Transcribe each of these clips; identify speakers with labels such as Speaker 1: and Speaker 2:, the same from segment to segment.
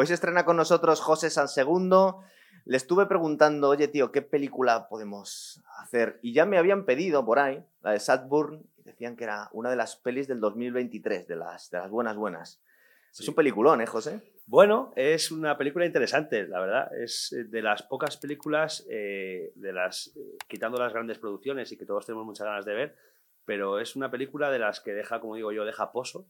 Speaker 1: Hoy se estrena con nosotros José Sansegundo. Le estuve preguntando, oye tío, ¿qué película podemos hacer? Y ya me habían pedido por ahí, la de Sadburn, y decían que era una de las pelis del 2023, de las, de las buenas buenas. Es un peliculón, ¿eh, José?
Speaker 2: Bueno, es una película interesante, la verdad. Es eh, de las pocas películas, eh, de las eh, quitando las grandes producciones y que todos tenemos muchas ganas de ver, pero es una película de las que deja, como digo yo, deja pozo.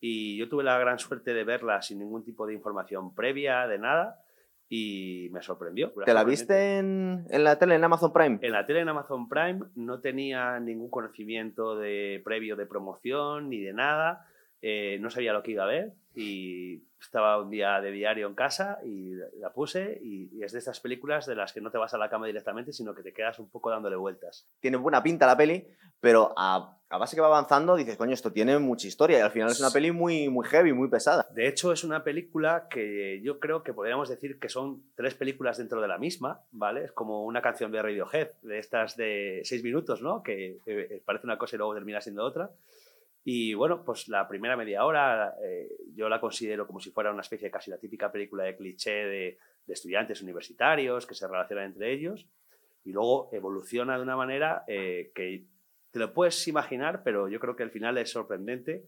Speaker 2: Y yo tuve la gran suerte de verla sin ningún tipo de información previa, de nada y me sorprendió.
Speaker 1: ¿Te la viste en, en, la tele, en Amazon Prime?
Speaker 2: En la tele, en Amazon Prime, no tenía ningún conocimiento de previo de promoción ni de nada. Eh, no sabía lo que iba a ver y estaba un día de diario en casa y la puse y, y, es de estas películas de las que no te vas a la cama directamente, sino que te quedas un poco dándole vueltas.
Speaker 1: Tiene buena pinta la peli, pero a, a base que va avanzando dices, coño, esto tiene mucha historia y al final es una peli muy, muy heavy, muy pesada.
Speaker 2: De hecho, es una película que yo creo que podríamos decir que son tres películas dentro de la misma, ¿vale? Es como una canción de Radiohead, de estas de seis minutos, ¿no? Que eh, parece una cosa y luego termina siendo otra. Y bueno, pues la primera media hora eh, yo la considero como si fuera una especie de casi la típica película de cliché de, de, estudiantes universitarios que se relacionan entre ellos y luego evoluciona de una manera eh, que te lo puedes imaginar, pero yo creo que el final es sorprendente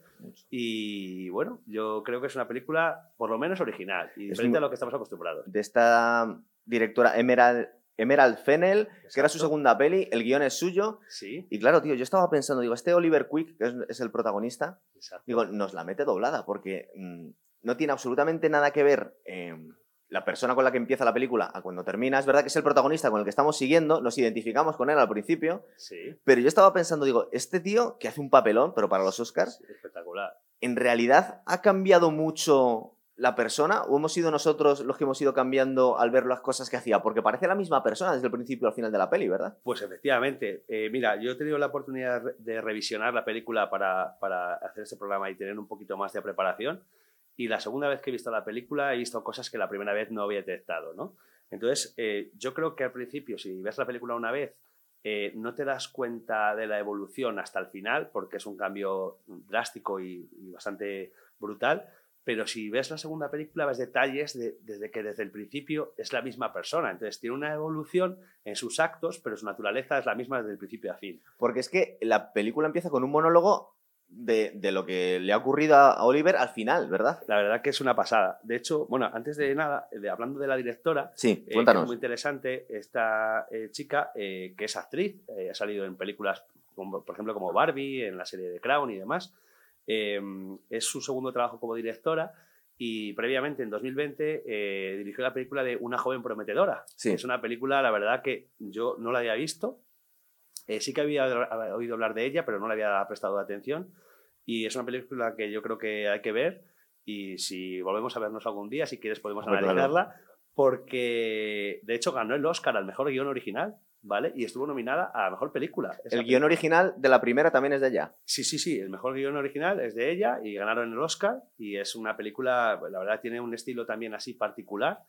Speaker 2: y bueno, yo creo que es una película por lo menos original y diferente a lo que estamos acostumbrados.
Speaker 1: De esta directora Emerald Emerald Fennel, Exacto. que era su segunda peli, el guion es suyo.
Speaker 2: Sí.
Speaker 1: Y claro, tío, yo estaba pensando, digo, este Oliver Quick, que es, es el protagonista,
Speaker 2: Exacto.
Speaker 1: digo, nos la mete doblada, porque mmm, no tiene absolutamente nada que ver eh, la persona con la que empieza la película a cuando termina. Es verdad que es el protagonista con el que estamos siguiendo, nos identificamos con él al principio.
Speaker 2: Sí.
Speaker 1: Pero yo estaba pensando, digo, este tío que hace un papelón, pero para los Oscars.
Speaker 2: Sí, espectacular.
Speaker 1: En realidad ha cambiado mucho la persona o hemos sido nosotros los que hemos ido cambiando al ver las cosas que hacía? Porque parece la misma persona desde el principio al final de la peli, ¿verdad?
Speaker 2: Pues efectivamente. Eh, mira, yo he tenido la oportunidad de revisionar la película para, para, hacer este programa y tener un poquito más de preparación. Y la segunda vez que he visto la película he visto cosas que la primera vez no había detectado, ¿no? Entonces, eh, yo creo que al principio, si ves la película una vez, eh, no te das cuenta de la evolución hasta el final, porque es un cambio drástico y, y bastante brutal pero si ves la segunda película ves detalles de, desde que desde el principio es la misma persona. Entonces tiene una evolución en sus actos, pero su naturaleza es la misma desde el principio a fin.
Speaker 1: Porque es que la película empieza con un monólogo de, de lo que le ha ocurrido a Oliver al final, ¿verdad?
Speaker 2: La verdad que es una pasada. De hecho, bueno, antes de nada, de, hablando de la directora,
Speaker 1: sí,
Speaker 2: eh, es muy interesante esta eh, chica eh, que es actriz, ha salido en películas, como, por ejemplo, como Barbie, en la serie de Crown y demás. Eh, es su segundo trabajo como directora y previamente, en 2020, eh, dirigió la película de Una joven prometedora.
Speaker 1: Sí.
Speaker 2: Es una película, la verdad, que yo no la había visto. Eh, sí que había oído hablar de ella, pero no le había prestado atención. Y es una película que yo creo que hay que ver. Y si volvemos a vernos algún día, si quieres, podemos
Speaker 1: Hombre,
Speaker 2: analizarla.
Speaker 1: claro.
Speaker 2: Porque, de hecho, ganó el Oscar al mejor guion original. ¿Vale? Y estuvo nominada a la mejor película.
Speaker 1: El película. guion original de la primera también es de ella.
Speaker 2: Sí, sí, sí. El mejor guion original es de ella y ganaron el Oscar. Y es una película, la verdad, tiene un estilo también así particular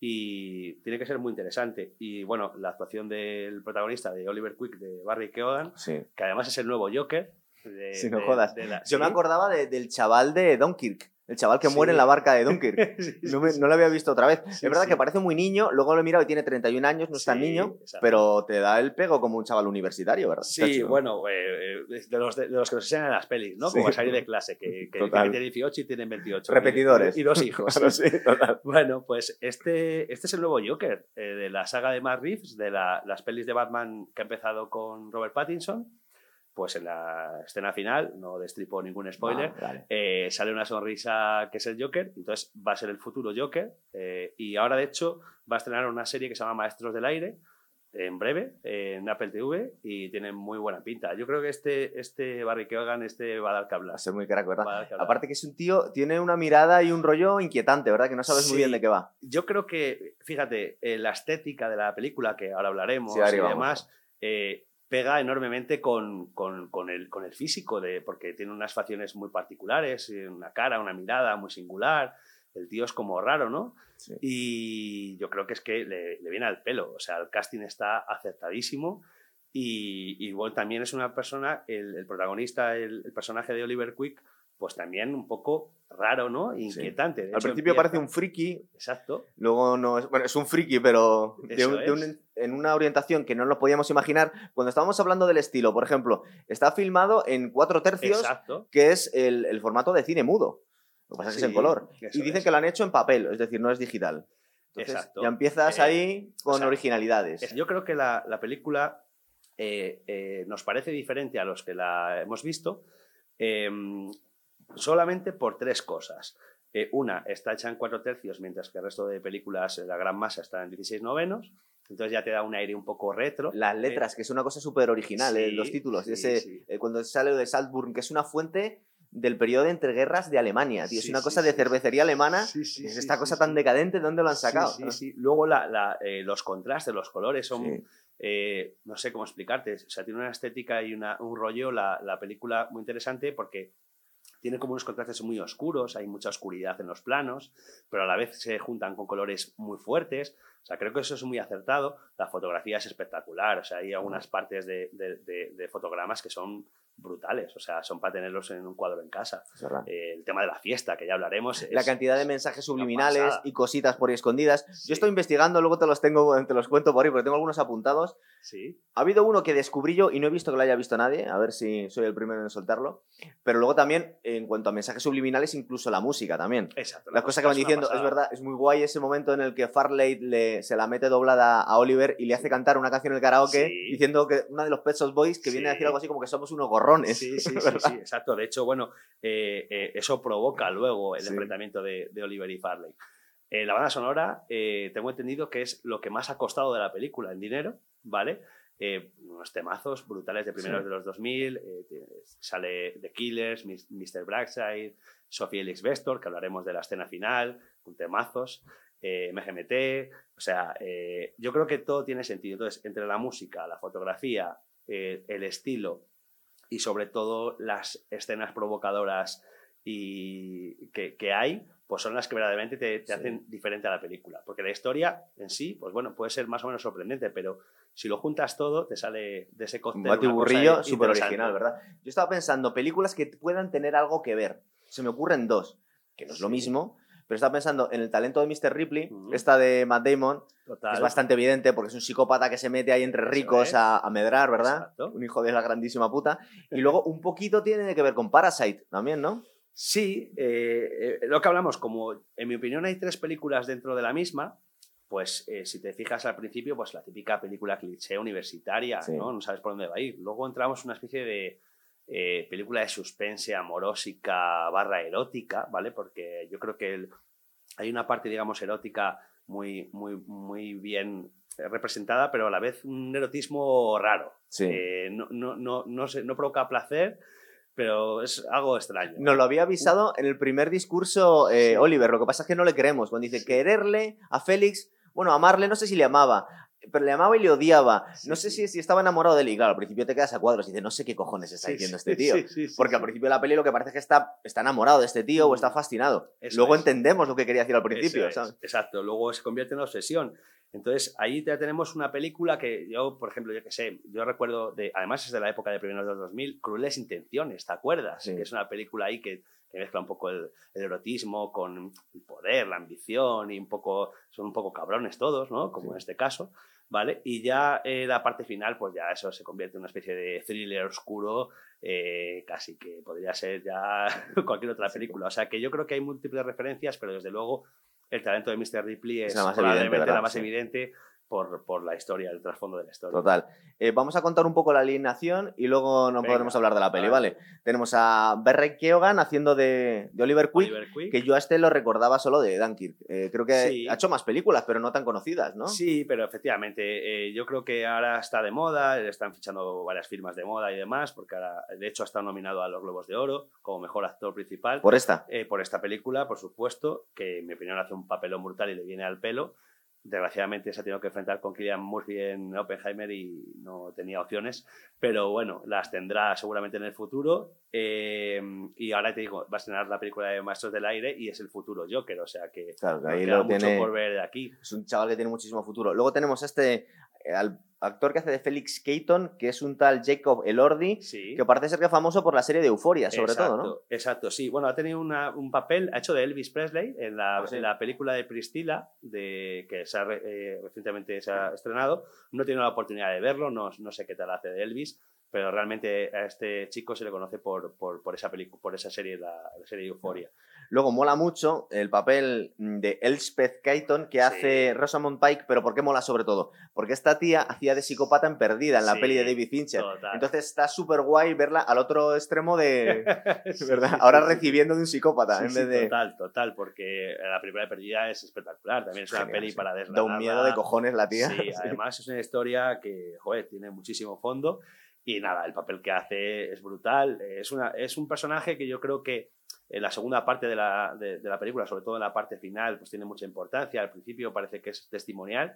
Speaker 2: y tiene que ser muy interesante. Y bueno, la actuación del protagonista, de Oliver Quick, de Barry Keoghan,
Speaker 1: sí.
Speaker 2: que además es el nuevo Joker.
Speaker 1: De, si no de, jodas. De la, Yo ¿sí? me acordaba de, del chaval de Dunkirk. El chaval que sí. muere en la barca de Dunkirk. sí, no, me, no, lo había visto otra vez. es verdad que parece muy niño, luego lo he mirado y tiene 31 años, no es tan niño, pero te da el pego como un chaval universitario, ¿verdad?
Speaker 2: Sí, bueno, eh, de, los, de, los que nos enseñan en las pelis, ¿no? Como salir de clase, que, que, que tiene 18 y tienen 28.
Speaker 1: Repetidores.
Speaker 2: Y, y dos hijos.
Speaker 1: claro.
Speaker 2: Bueno, pues este, este es el nuevo Joker eh, de la saga de Matt Reeves, de la, las pelis de Batman que ha empezado con Robert Pattinson pues en la escena final, no destripo ningún spoiler,
Speaker 1: Ah, vale.
Speaker 2: eh, sale una sonrisa que es el Joker, entonces va a ser el futuro Joker, eh, y ahora de hecho va a estrenar una serie que se llama Maestros del Aire, en breve, eh, en Apple TV, y tiene muy buena pinta. Yo creo que este, este Barry Keoghan este va a dar que hablar.
Speaker 1: Va a ser muy crack, ¿verdad?
Speaker 2: Que.
Speaker 1: Aparte que es un tío, tiene una mirada y un rollo inquietante, ¿verdad? Que no sabes
Speaker 2: Sí.
Speaker 1: muy bien de qué va.
Speaker 2: Yo creo que, fíjate, eh, la estética de la película, que ahora hablaremos
Speaker 1: Sí,
Speaker 2: y demás, eh, pega enormemente con, con- con el, con el físico, de, porque tiene unas facciones muy particulares, eh, una cara, una mirada muy singular. El tío es como raro, ¿no?
Speaker 1: Sí.
Speaker 2: Y yo creo que es que le, le viene al pelo. O sea, el casting está acertadísimo. Y, y bueno, también es una persona, el, el protagonista, el, el personaje de Oliver Quick, pues también un poco raro, ¿no? Inquietante.
Speaker 1: Al principio parece un friki.
Speaker 2: Exacto.
Speaker 1: Luego no es. Bueno, es un friki, pero en una orientación que no lo podíamos imaginar. Cuando estábamos hablando del estilo, por ejemplo, está filmado en cuatro tercios, que es el, formato de cine mudo. Lo que pasa es que es en color. Y dicen que lo han hecho en papel, es decir, no es digital. Exacto. Ya empiezas eh, ahí con originalidades.
Speaker 2: Yo creo que la, película eh, eh, nos parece diferente a los que la hemos visto. Em, solamente por tres cosas. Eh, una, está hecha en cuatro tercios, mientras que el resto de películas, la gran masa, está en 16 novenos. Entonces ya te da un aire un poco retro.
Speaker 1: Las letras, que es una cosa súper original, eh, los títulos. ese, eh, cuando sale de Salzburg, que es una fuente del periodo de entreguerras de Alemania, es una cosa de cervecería alemana. es esta cosa tan decadente, ¿de dónde lo han sacado?
Speaker 2: Luego los contrastes, los colores son... no sé cómo explicarte. O sea, tiene una estética y un rollo la, la película muy interesante porque tiene como unos contrastes muy oscuros, hay mucha oscuridad en los planos, pero a la vez se juntan con colores muy fuertes. O sea, creo que eso es muy acertado. La fotografía es espectacular. O sea, hay algunas partes de, de fotogramas que son brutales, o sea, son para tenerlos en un cuadro en casa. Eh, el tema de la fiesta, que ya hablaremos.
Speaker 1: La cantidad de mensajes subliminales y cositas por ahí escondidas. Yo estoy investigando, luego te los tengo, te los cuento por ahí, porque tengo algunos apuntados.
Speaker 2: Sí.
Speaker 1: Ha habido uno que descubrí yo y no he visto que lo haya visto nadie, a ver si soy el primero en soltarlo. Pero luego también, en cuanto a mensajes subliminales, incluso la música también.
Speaker 2: Exacto.
Speaker 1: Las cosas que van diciendo, es verdad, es muy guay ese momento en el que Farley le, se la mete doblada a Oliver y le hace cantar una canción en el karaoke diciendo que una de los Pet Boys que viene a decir algo así como que somos unos gorrones.
Speaker 2: Sí, sí, sí, exacto. De hecho, bueno, eh, eh, eso provoca luego el enfrentamiento de, Oliver y Farley. Eh, la banda sonora, tengo entendido que es lo que más ha costado de la película en dinero, ¿vale? unos temazos brutales de primeros de los 2000, sale The Killers, Mr. Brightside, Sophie Elix Vestor, que hablaremos de la escena final, con temazos, MGMT, o sea, yo creo que todo tiene sentido. Entonces, entre la música, la fotografía, el estilo y sobre todo las escenas provocadoras y que, hay, pues son las que verdaderamente te, hacen diferente a la película. Porque la historia en sí, pues bueno, puede ser más o menos sorprendente, pero si lo juntas todo, te sale de ese cóctel.
Speaker 1: Un burrillo súper original, ¿verdad? Yo estaba pensando, películas que puedan tener algo que ver. Se me ocurren dos, que no es lo mismo, pero estaba pensando en el talento de Mr. Ripley, esta de Matt Damon, es bastante evidente porque es un psicópata que se mete ahí entre ricos a, medrar, ¿verdad? Un hijo de la grandísima puta. Y luego un poquito tiene que ver con Parasite también, ¿no?
Speaker 2: Sí, eh, eh, lo que hablamos, como en mi opinión hay tres películas dentro de la misma, pues eh, si te fijas al principio, pues la típica película cliché universitaria, ¿no? No sabes por dónde va a ir. Luego entramos en una especie de película de suspense amorosica barra erótica, ¿vale? Porque yo creo que hay una parte, digamos, erótica muy, muy, muy bien representada, pero a la vez un erotismo raro. no, no, no, no, no provoca placer, pero es algo extraño.
Speaker 1: Nos lo había avisado en el primer discurso eh, Oliver, lo que pasa es que no le queremos. Cuando dice quererle a Félix, bueno, amarle, no sé si le amaba, pero le amaba y le odiaba. no sé si, si, estaba enamorado de él. Y claro, al principio te quedas a cuadros y dices, no sé qué cojones está diciendo este tío. Porque al principio de la peli lo que parece es que está, está enamorado de este tío o está mm. fascinado. Luego entendemos lo que quería decir al principio.
Speaker 2: Exacto, luego se convierte en obsesión. Entonces, ahí ya tenemos una película que yo, por ejemplo, yo que sé, yo recuerdo, de, además es de la época de primeros de 2000, Crueles Intenciones, ¿te acuerdas? Que es una película ahí que, mezcla un poco el, erotismo con el poder, la ambición y un poco, son un poco cabrones todos, ¿no? Como en este caso. ¿Vale? Y ya eh, la parte final, pues ya eso se convierte en una especie de thriller oscuro, eh, casi que podría ser ya cualquier otra película. O sea que yo creo que hay múltiples referencias, pero desde luego el talento de Mr. Ripley es, la más probablemente la más evidente por, por, la historia, el trasfondo de la historia.
Speaker 1: Total. Eh, vamos a contar un poco la alineación y luego no podremos hablar de la peli, ¿vale? Tenemos a Keoghan haciendo de, de Oliver, Quick, que yo a este lo recordaba solo de Dunkirk. Eh, creo que ha hecho más películas, pero no tan conocidas, ¿no?
Speaker 2: Sí, pero efectivamente, eh, yo creo que ahora está de moda, están fichando varias firmas de moda y demás, porque ahora, de hecho, ha estado nominado a los Globos de Oro como mejor actor principal.
Speaker 1: ¿Por esta?
Speaker 2: por esta película, por supuesto, que en mi opinión hace un papelón brutal y le viene al pelo desgraciadamente se ha tenido que enfrentar con Kylian Murphy en Oppenheimer y no tenía opciones, pero bueno, las tendrá seguramente en el futuro. Eh, y ahora te digo, va a estrenar la película de Maestros del Aire y es el futuro Joker, o sea que,
Speaker 1: claro, ahí lo
Speaker 2: mucho por ver de aquí.
Speaker 1: Es un chaval que tiene muchísimo futuro. Luego tenemos este, eh, al, actor que hace de Felix Keaton, que es un tal Jacob Elordi,
Speaker 2: Sí.
Speaker 1: que parece ser que es famoso por la serie de Euforia, sobre
Speaker 2: exacto,
Speaker 1: todo, ¿no?
Speaker 2: Exacto, sí. Bueno, ha tenido una- un papel, ha hecho de Elvis Presley en la,
Speaker 1: Ah, sí.
Speaker 2: en la película de Priscilla, de, que se ha re- eh, recientemente se ha estrenado. No he tenido la oportunidad de verlo, no, no sé qué tal hace de Elvis, pero realmente a este chico se le conoce por, por, por esa película, por esa serie, la, la serie de Euforia.
Speaker 1: Luego mola mucho el papel de Elspeth Keaton que
Speaker 2: Sí.
Speaker 1: hace Rosamund Pike, pero ¿por qué mola sobre todo? Porque esta tía hacía de psicópata en Perdida, en la
Speaker 2: Sí,
Speaker 1: peli de David Fincher.
Speaker 2: total.
Speaker 1: Entonces está súper guay verla al otro extremo de...
Speaker 2: Sí,
Speaker 1: ¿verdad?
Speaker 2: sí,
Speaker 1: Ahora recibiendo de un psicópata en vez de...
Speaker 2: Total, total, porque la primera perdida es espectacular. También es una
Speaker 1: Genial,
Speaker 2: peli para
Speaker 1: Da
Speaker 2: desgranar.
Speaker 1: un miedo de cojones la tía.
Speaker 2: Sí,
Speaker 1: Sí.
Speaker 2: además es una historia que, joder, tiene muchísimo fondo y nada, el papel que hace es brutal. Es, una, es un personaje que yo creo que en la segunda parte de la, de, de la película, sobre todo en la parte final, pues tiene mucha importancia. Al principio parece que es testimonial,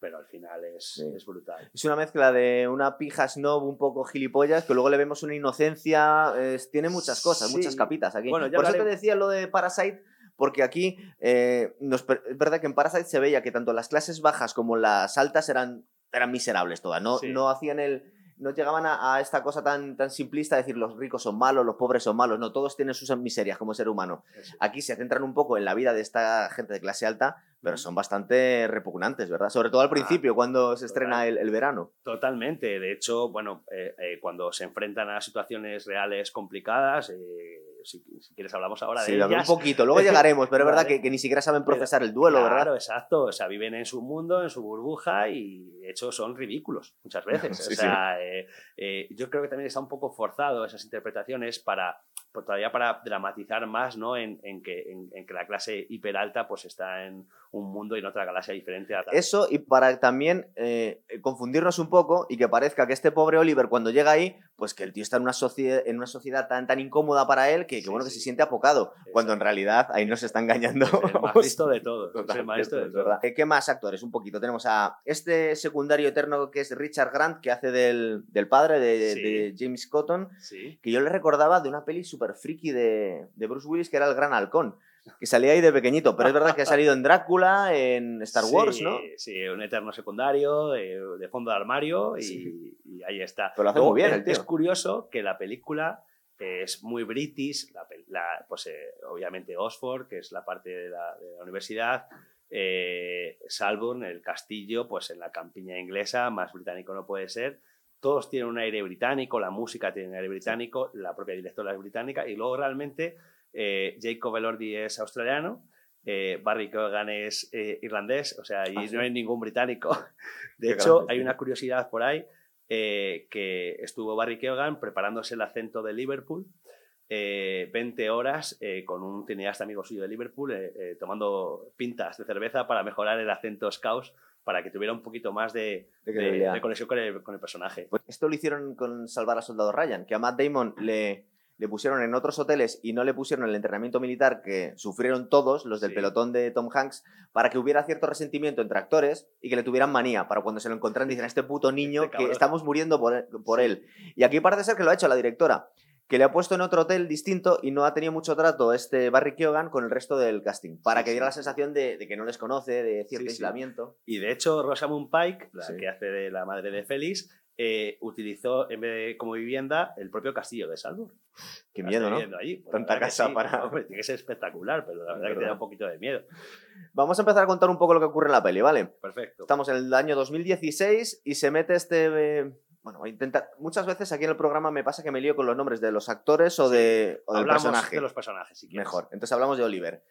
Speaker 2: pero al final es,
Speaker 1: Sí.
Speaker 2: es brutal.
Speaker 1: Es una mezcla de una pija snob un poco gilipollas, que luego le vemos una inocencia, tiene muchas cosas,
Speaker 2: Sí.
Speaker 1: muchas capitas aquí.
Speaker 2: Bueno, ya
Speaker 1: Por eso te decía lo de Parasite, porque aquí eh, nos es verdad que en Parasite se veía que tanto las clases bajas como las altas eran, eran miserables todas, no,
Speaker 2: Sí.
Speaker 1: no hacían el... No llegaban a, a esta cosa tan, tan simplista de decir los ricos son malos, los pobres son malos, no, todos tienen sus miserias como ser humano. Aquí se centran un poco en la vida de esta gente de clase alta, pero son bastante repugnantes, ¿verdad? Sobre todo al
Speaker 2: Ah,
Speaker 1: principio, cuando se
Speaker 2: total.
Speaker 1: estrena el, el verano.
Speaker 2: Totalmente. De hecho, bueno, eh, eh, cuando se enfrentan a situaciones reales complicadas, eh, si, si quieres hablamos ahora
Speaker 1: Sí,
Speaker 2: de
Speaker 1: dame un
Speaker 2: ellas.
Speaker 1: poquito, luego llegaremos, pero es verdad
Speaker 2: Vale.
Speaker 1: que, que ni siquiera saben procesar el duelo,
Speaker 2: claro,
Speaker 1: ¿verdad?
Speaker 2: exacto. O sea, viven en su mundo, en su burbuja y de hecho son ridículos muchas veces.
Speaker 1: Sí,
Speaker 2: o sea, eh, eh, yo creo que también está un poco forzado esas interpretaciones para pues, todavía para dramatizar más ¿no? en, en que, en, en que la clase hiperalta pues está en un mundo y en otra galaxia diferente. A
Speaker 1: Eso y para también eh, confundirnos un poco y que parezca que este pobre Oliver cuando llega ahí, pues que el tío está en una, sociedad, en una sociedad tan, tan incómoda para él que, que
Speaker 2: Sí,
Speaker 1: bueno, que
Speaker 2: sí.
Speaker 1: se siente apocado, cuando en realidad ahí nos está engañando.
Speaker 2: el más listo de.
Speaker 1: Total,
Speaker 2: el maestro de
Speaker 1: es verdad. Eh, ¿Qué más actores? Un poquito. Tenemos a este secundario eterno que es Richard Grant, que hace del, del padre de,
Speaker 2: Sí.
Speaker 1: de James Cotton, que yo le recordaba de una peli súper friki de, de Bruce Willis, que era El Gran Halcón, que salía ahí de pequeñito, pero es verdad que ha salido en Drácula, en Star Wars,
Speaker 2: Sí,
Speaker 1: ¿no?
Speaker 2: Sí, un eterno secundario de, de fondo de armario y,
Speaker 1: Sí.
Speaker 2: y ahí está.
Speaker 1: Pero lo hace muy bien
Speaker 2: es,
Speaker 1: el tío.
Speaker 2: es curioso que la película es muy british, la, la- pues eh, obviamente Oxford, que es la parte de la, de la universidad, eh, el castillo, pues en la campiña inglesa, más británico no puede ser. Todos tienen un aire británico, la música tiene un aire británico, la propia directora es británica y luego realmente eh, Jacob Elordi es australiano, eh, Barry Keoghan es eh, irlandés, o sea, allí
Speaker 1: Ah, sí.
Speaker 2: no hay ningún británico. De
Speaker 1: Qué
Speaker 2: hecho,
Speaker 1: grande,
Speaker 2: hay
Speaker 1: sí.
Speaker 2: una curiosidad por ahí que estuvo Barry Keoghan preparándose el acento de Liverpool. eh, 20 horas con un cineasta amigo suyo de Liverpool tomando pintas de cerveza para mejorar el acento scouse para que tuviera un poquito más de,
Speaker 1: De
Speaker 2: de-
Speaker 1: credibilidad.
Speaker 2: de conexión con el, con el personaje.
Speaker 1: Pues esto lo hicieron con Salvar a Soldado Ryan, que a Matt Damon le, le pusieron en otros hoteles y no le pusieron el entrenamiento militar que sufrieron todos los del
Speaker 2: Sí.
Speaker 1: pelotón de Tom Hanks para que hubiera cierto resentimiento entre actores y que le tuvieran manía para cuando se lo encontraran dicen este puto niño
Speaker 2: Este
Speaker 1: que
Speaker 2: cabrón".
Speaker 1: estamos muriendo por, él, por
Speaker 2: Sí.
Speaker 1: él. Y aquí parece ser que lo ha hecho la directora, que le ha puesto en otro hotel distinto y no ha tenido mucho trato este Barry Keoghan con el resto del casting, para que diera la sensación de, de que no les conoce, de cierto
Speaker 2: Sí, sí.
Speaker 1: aislamiento.
Speaker 2: Y de hecho, Rosamund Pike, la
Speaker 1: Sí.
Speaker 2: que hace de la madre de Félix, eh, utilizó en vez de como vivienda el propio castillo de Salburn.
Speaker 1: Qué miedo, ¿no?
Speaker 2: allí. Pues
Speaker 1: Tanta casa
Speaker 2: sí.
Speaker 1: para-
Speaker 2: Hombre, tiene que ser espectacular, pero la verdad que te da un poquito de miedo.
Speaker 1: Vamos a empezar a contar un poco lo que ocurre en la peli, ¿vale?
Speaker 2: Perfecto.
Speaker 1: Estamos en el año 2016 y se mete este... eh, bueno, voy a intentar... Muchas veces aquí en el programa me pasa que me lío con los nombres de los actores o, de, o del
Speaker 2: Hablamos
Speaker 1: personaje.
Speaker 2: de los personajes, si quieres.
Speaker 1: Mejor. Entonces hablamos de Oliver.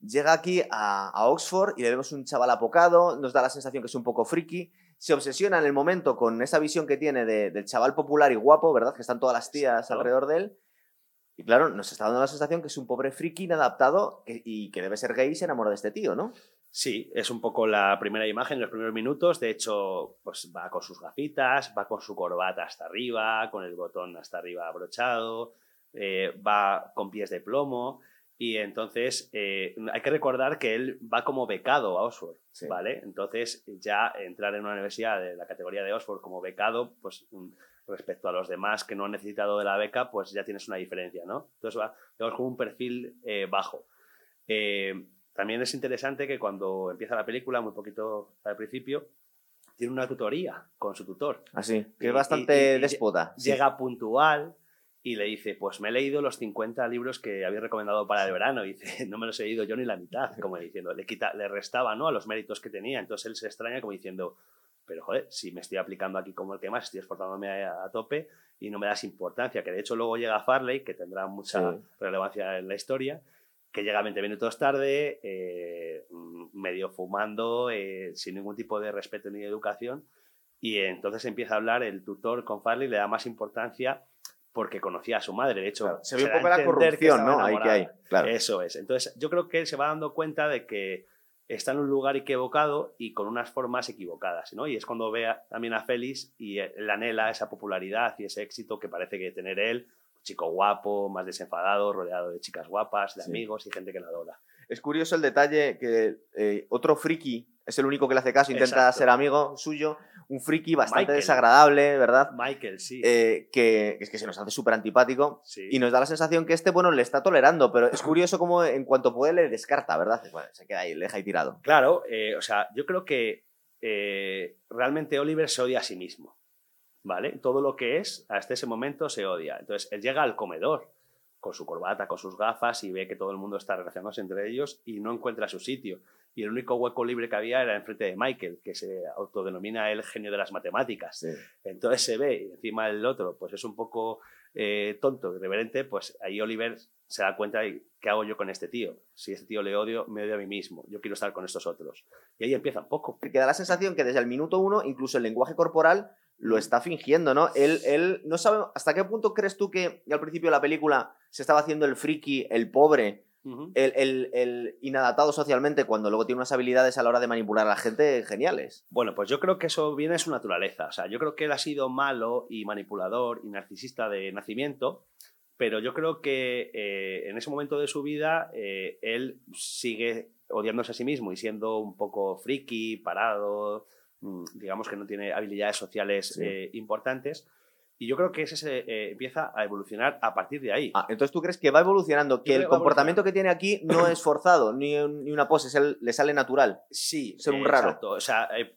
Speaker 1: Llega aquí a, a Oxford y le vemos un chaval apocado, nos da la sensación que es un poco friki, se obsesiona en el momento con esa visión que tiene de- del chaval popular y guapo, ¿verdad? Que están todas las tías alrededor de él. Y claro, nos está dando la sensación que es un pobre friki inadaptado que- y que debe ser gay y se enamora de este tío, ¿no?
Speaker 2: Sí, es un poco la primera imagen, los primeros minutos. De hecho, pues va con sus gafitas, va con su corbata hasta arriba, con el botón hasta arriba abrochado, eh, va con pies de plomo. Y entonces eh, hay que recordar que él va como becado a Oxford,
Speaker 1: Sí.
Speaker 2: ¿vale? Entonces ya entrar en una universidad de la categoría de Oxford como becado, pues mm, respecto a los demás que no han necesitado de la beca, pues ya tienes una diferencia, ¿no? Entonces va, vemos como un perfil eh, bajo. Eh, también es interesante que cuando empieza la película, muy poquito al principio, tiene una tutoría con su tutor.
Speaker 1: Así, que
Speaker 2: Y-
Speaker 1: es bastante déspota. sí.
Speaker 2: Llega puntual y le dice, pues me he leído los 50 libros que había recomendado para el verano. Y dice, no me los he leído yo ni la mitad, como diciendo, le, quita, le restaba ¿no? a los méritos que tenía. Entonces él se extraña como diciendo, pero joder, si me estoy aplicando aquí como el que más, estoy esforzándome a, a tope y no me das importancia. Que de hecho luego llega Farley, que tendrá mucha
Speaker 1: Sí.
Speaker 2: relevancia en la historia, que llega 20 minutos tarde, eh, medio fumando, eh, sin ningún tipo de respeto ni de educación. Y entonces empieza a hablar el tutor con Farley, le da más importancia porque conocía a su madre. De hecho,
Speaker 1: Claro, se ve un poco la corrupción, ¿no? Ahí que hay. Claro.
Speaker 2: Eso es. Entonces, yo creo que él se va dando cuenta de que está en un lugar equivocado y con unas formas equivocadas, ¿no? Y es cuando ve a- también a Félix y él anhela esa popularidad y ese éxito que parece que tener él, un chico guapo, más desenfadado, rodeado de chicas guapas, de
Speaker 1: Sí.
Speaker 2: amigos y gente que lo adora.
Speaker 1: Es curioso el detalle que eh, otro friki es el único que le hace caso, intenta
Speaker 2: Exacto.
Speaker 1: ser amigo suyo, un friki bastante
Speaker 2: Michael.
Speaker 1: desagradable, ¿verdad?
Speaker 2: Michael, sí.
Speaker 1: Eh, que es que se nos hace súper antipático
Speaker 2: sí.
Speaker 1: y nos da la sensación que este, bueno, le está tolerando, pero es curioso como en cuanto puede le descarta, ¿verdad? Bueno, se queda ahí, le deja ahí tirado.
Speaker 2: Claro, eh, o sea, yo creo que eh, realmente Oliver se odia a sí mismo, ¿vale? Todo lo que es, hasta ese momento se odia. Entonces, él llega al comedor con su corbata, con sus gafas y ve que todo el mundo está relacionándose entre ellos y no encuentra su sitio. Y el único hueco libre que había era enfrente de Michael, que se autodenomina el genio de las matemáticas.
Speaker 1: Sí.
Speaker 2: Entonces se ve, y encima el otro, pues es un poco eh, tonto, irreverente, pues ahí Oliver se da cuenta de qué hago yo con este tío. Si este tío le odio, me odio a mí mismo. Yo quiero estar con estos otros. Y ahí empieza un poco.
Speaker 1: Que da la sensación que desde el minuto uno, incluso el lenguaje corporal lo está fingiendo, ¿no? Él, él no sabe hasta qué punto crees tú que al principio de la película se estaba haciendo el friki, el pobre, El, el- el inadaptado socialmente, cuando luego tiene unas habilidades a la hora de manipular a la gente geniales.
Speaker 2: Bueno, pues yo creo que eso viene de su naturaleza. O sea, yo creo que él ha sido malo y manipulador y narcisista de nacimiento, pero yo creo que eh, en ese momento de su vida eh, él sigue odiándose a sí mismo y siendo un poco friki, parado, mm, digamos que no tiene habilidades sociales
Speaker 1: Sí.
Speaker 2: eh, importantes. Y yo creo que ese se eh, empieza a evolucionar a partir de ahí.
Speaker 1: Ah, entonces tú crees que va evolucionando, que el comportamiento que tiene aquí no es forzado, ni, un- ni una pose, el- le sale natural.
Speaker 2: Sí,
Speaker 1: ser un
Speaker 2: eh,
Speaker 1: raro.
Speaker 2: exacto. O sea, eh,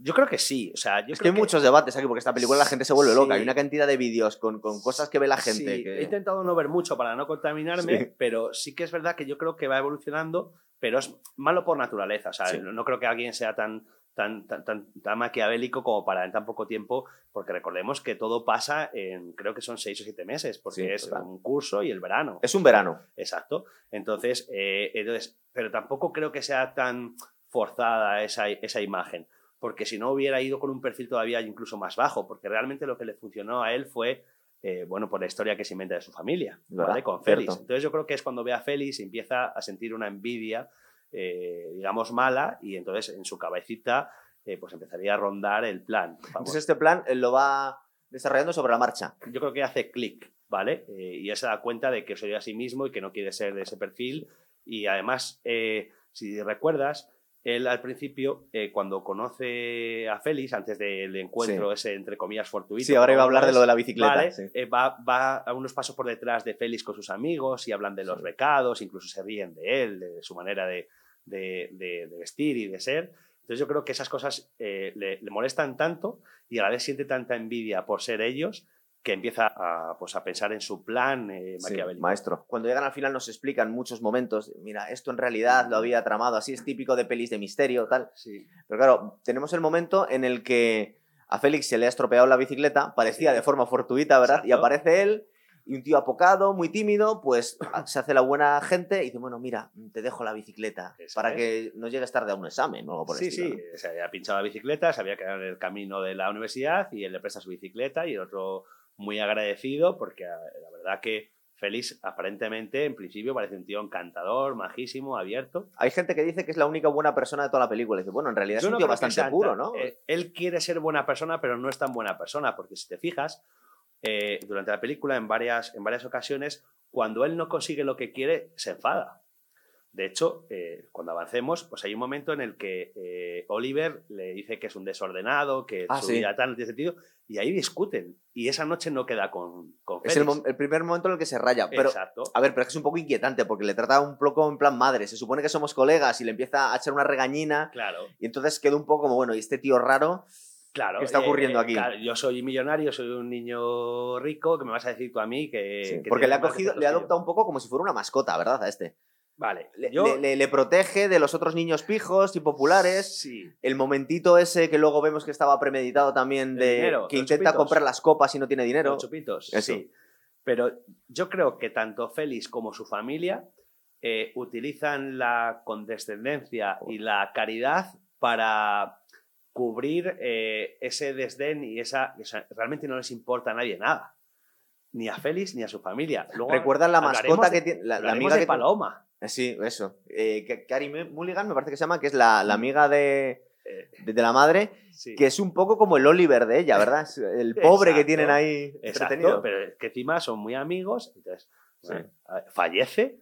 Speaker 2: yo creo que sí. O sea, yo
Speaker 1: es que hay muchos debates aquí, porque esta película la gente se vuelve
Speaker 2: Sí.
Speaker 1: loca. Hay una cantidad de vídeos con, con cosas que ve la gente.
Speaker 2: Sí,
Speaker 1: que-
Speaker 2: He intentado no ver mucho para no contaminarme,
Speaker 1: Sí.
Speaker 2: pero sí que es verdad que yo creo que va evolucionando, pero es malo por naturaleza. O sea, no, no creo que alguien sea tan, tan, tan, tan, tan maquiavélico como para en tan poco tiempo, porque recordemos que todo pasa en, creo que son seis o siete meses, porque
Speaker 1: Sí,
Speaker 2: es
Speaker 1: total.
Speaker 2: un curso y el verano.
Speaker 1: Es un verano.
Speaker 2: Exacto. Entonces, eh, entonces, pero tampoco creo que sea tan forzada esa, esa imagen, porque si no hubiera ido con un perfil todavía incluso más bajo, porque realmente lo que le funcionó a él fue, eh, bueno, por la historia que se inventa de su familia. ¿vale? Con Félix.
Speaker 1: Cierto.
Speaker 2: Entonces yo creo que es cuando ve a Félix y empieza a sentir una envidia, eh, digamos, mala, y entonces en su cabecita, eh, pues empezaría a rondar el plan.
Speaker 1: Entonces este plan él lo va desarrollando sobre la marcha.
Speaker 2: yo creo que hace clic, ¿vale? Eh, y él se da cuenta de que soy a sí mismo y que no quiere ser de ese perfil. Y además, eh, si recuerdas, él al principio, eh, cuando conoce a Félix, antes del encuentro ese, entre comillas, fortuito.
Speaker 1: Sí, ahora iba a hablar de lo de la bicicleta.
Speaker 2: ¿vale?
Speaker 1: sí.
Speaker 2: Eh, va, va a unos pasos por detrás de Félix con sus amigos y hablan de los
Speaker 1: Sí.
Speaker 2: becados, incluso se ríen de él, de su manera de, de- de- de vestir y de ser. Entonces yo creo que esas cosas eh, le, le molestan tanto y a la vez siente tanta envidia por ser ellos que empieza a, pues, a pensar en su plan eh,
Speaker 1: Sí, maestro. Cuando llegan al final nos explican muchos momentos. Mira, esto en realidad lo había tramado así, es típico de pelis de misterio, tal.
Speaker 2: Sí.
Speaker 1: Pero claro, tenemos el momento en el que a Félix se le ha estropeado la bicicleta, parecía
Speaker 2: Sí.
Speaker 1: de forma fortuita, ¿verdad? Y
Speaker 2: Exacto.
Speaker 1: aparece él y un tío apocado, muy tímido, pues se hace la buena gente y dice, bueno, mira, te dejo la bicicleta para que no llegues tarde a un examen o algo por el
Speaker 2: Sí,
Speaker 1: estilo,
Speaker 2: sí, se había pinchado la bicicleta, se había quedado en el camino de la universidad y él le presta su bicicleta y el otro muy agradecido porque ah, la verdad que Félix aparentemente en principio parece un tío encantador, majísimo, abierto.
Speaker 1: Hay gente que dice que es la única buena persona de toda la película. Y dice, bueno, en realidad es un
Speaker 2: no
Speaker 1: tío bastante puro, ¿no?
Speaker 2: eh, él quiere ser buena persona, pero no es tan buena persona, porque si te fijas, eh, durante la película, en varias, en varias ocasiones, cuando él no consigue lo que quiere, se enfada. De hecho, eh, cuando avancemos, pues hay un momento en el que eh, Oliver le dice que es un desordenado, que
Speaker 1: Ah,
Speaker 2: su
Speaker 1: sí.
Speaker 2: vida tal no tiene sentido, y ahí discuten. Y esa noche no queda con, con
Speaker 1: Es el, primer momento en el que se raya. Pero,
Speaker 2: Exacto.
Speaker 1: a ver, pero es un poco inquietante porque le trata un poco en plan madre. Se supone que somos colegas y le empieza a echar una regañina.
Speaker 2: Claro,
Speaker 1: Y entonces queda un poco como, bueno, ¿y este tío raro?
Speaker 2: Claro.
Speaker 1: ¿Qué está ocurriendo aquí?
Speaker 2: claro, yo soy millonario, soy un niño rico, que me vas a decir tú a mí que...
Speaker 1: Sí,
Speaker 2: que
Speaker 1: porque le ha cogido, le ha adoptado un poco como si fuera una mascota, ¿verdad? A este.
Speaker 2: Vale,
Speaker 1: Le,
Speaker 2: yo...
Speaker 1: le- le- le protege de los otros niños pijos y populares.
Speaker 2: Sí,
Speaker 1: El momentito ese que luego vemos que estaba premeditado también de
Speaker 2: dinero,
Speaker 1: que intenta
Speaker 2: chupitos.
Speaker 1: comprar las copas y no tiene dinero.
Speaker 2: Los chupitos,
Speaker 1: Eso.
Speaker 2: sí. Pero yo creo que tanto Félix como su familia eh, utilizan la condescendencia y la caridad para cubrir eh, ese desdén y esa, o sea, Realmente no les importa a nadie nada. Ni a Félix ni a su familia. Luego
Speaker 1: ¿Recuerdan la mascota
Speaker 2: de-
Speaker 1: que tiene? La, la amiga
Speaker 2: de
Speaker 1: que tiene-
Speaker 2: Paloma.
Speaker 1: Eh, Sí, eso. Eh, que- Carrie Mulligan me parece que se llama, que es la, la amiga de,
Speaker 2: Eh,
Speaker 1: de, de la madre,
Speaker 2: sí.
Speaker 1: que es un poco como el Oliver de ella, ¿verdad? El pobre que
Speaker 2: Exacto.
Speaker 1: tienen ahí
Speaker 2: Exacto,
Speaker 1: entretenido.
Speaker 2: pero que encima son muy amigos. Entonces,
Speaker 1: Sí.
Speaker 2: bueno, fallece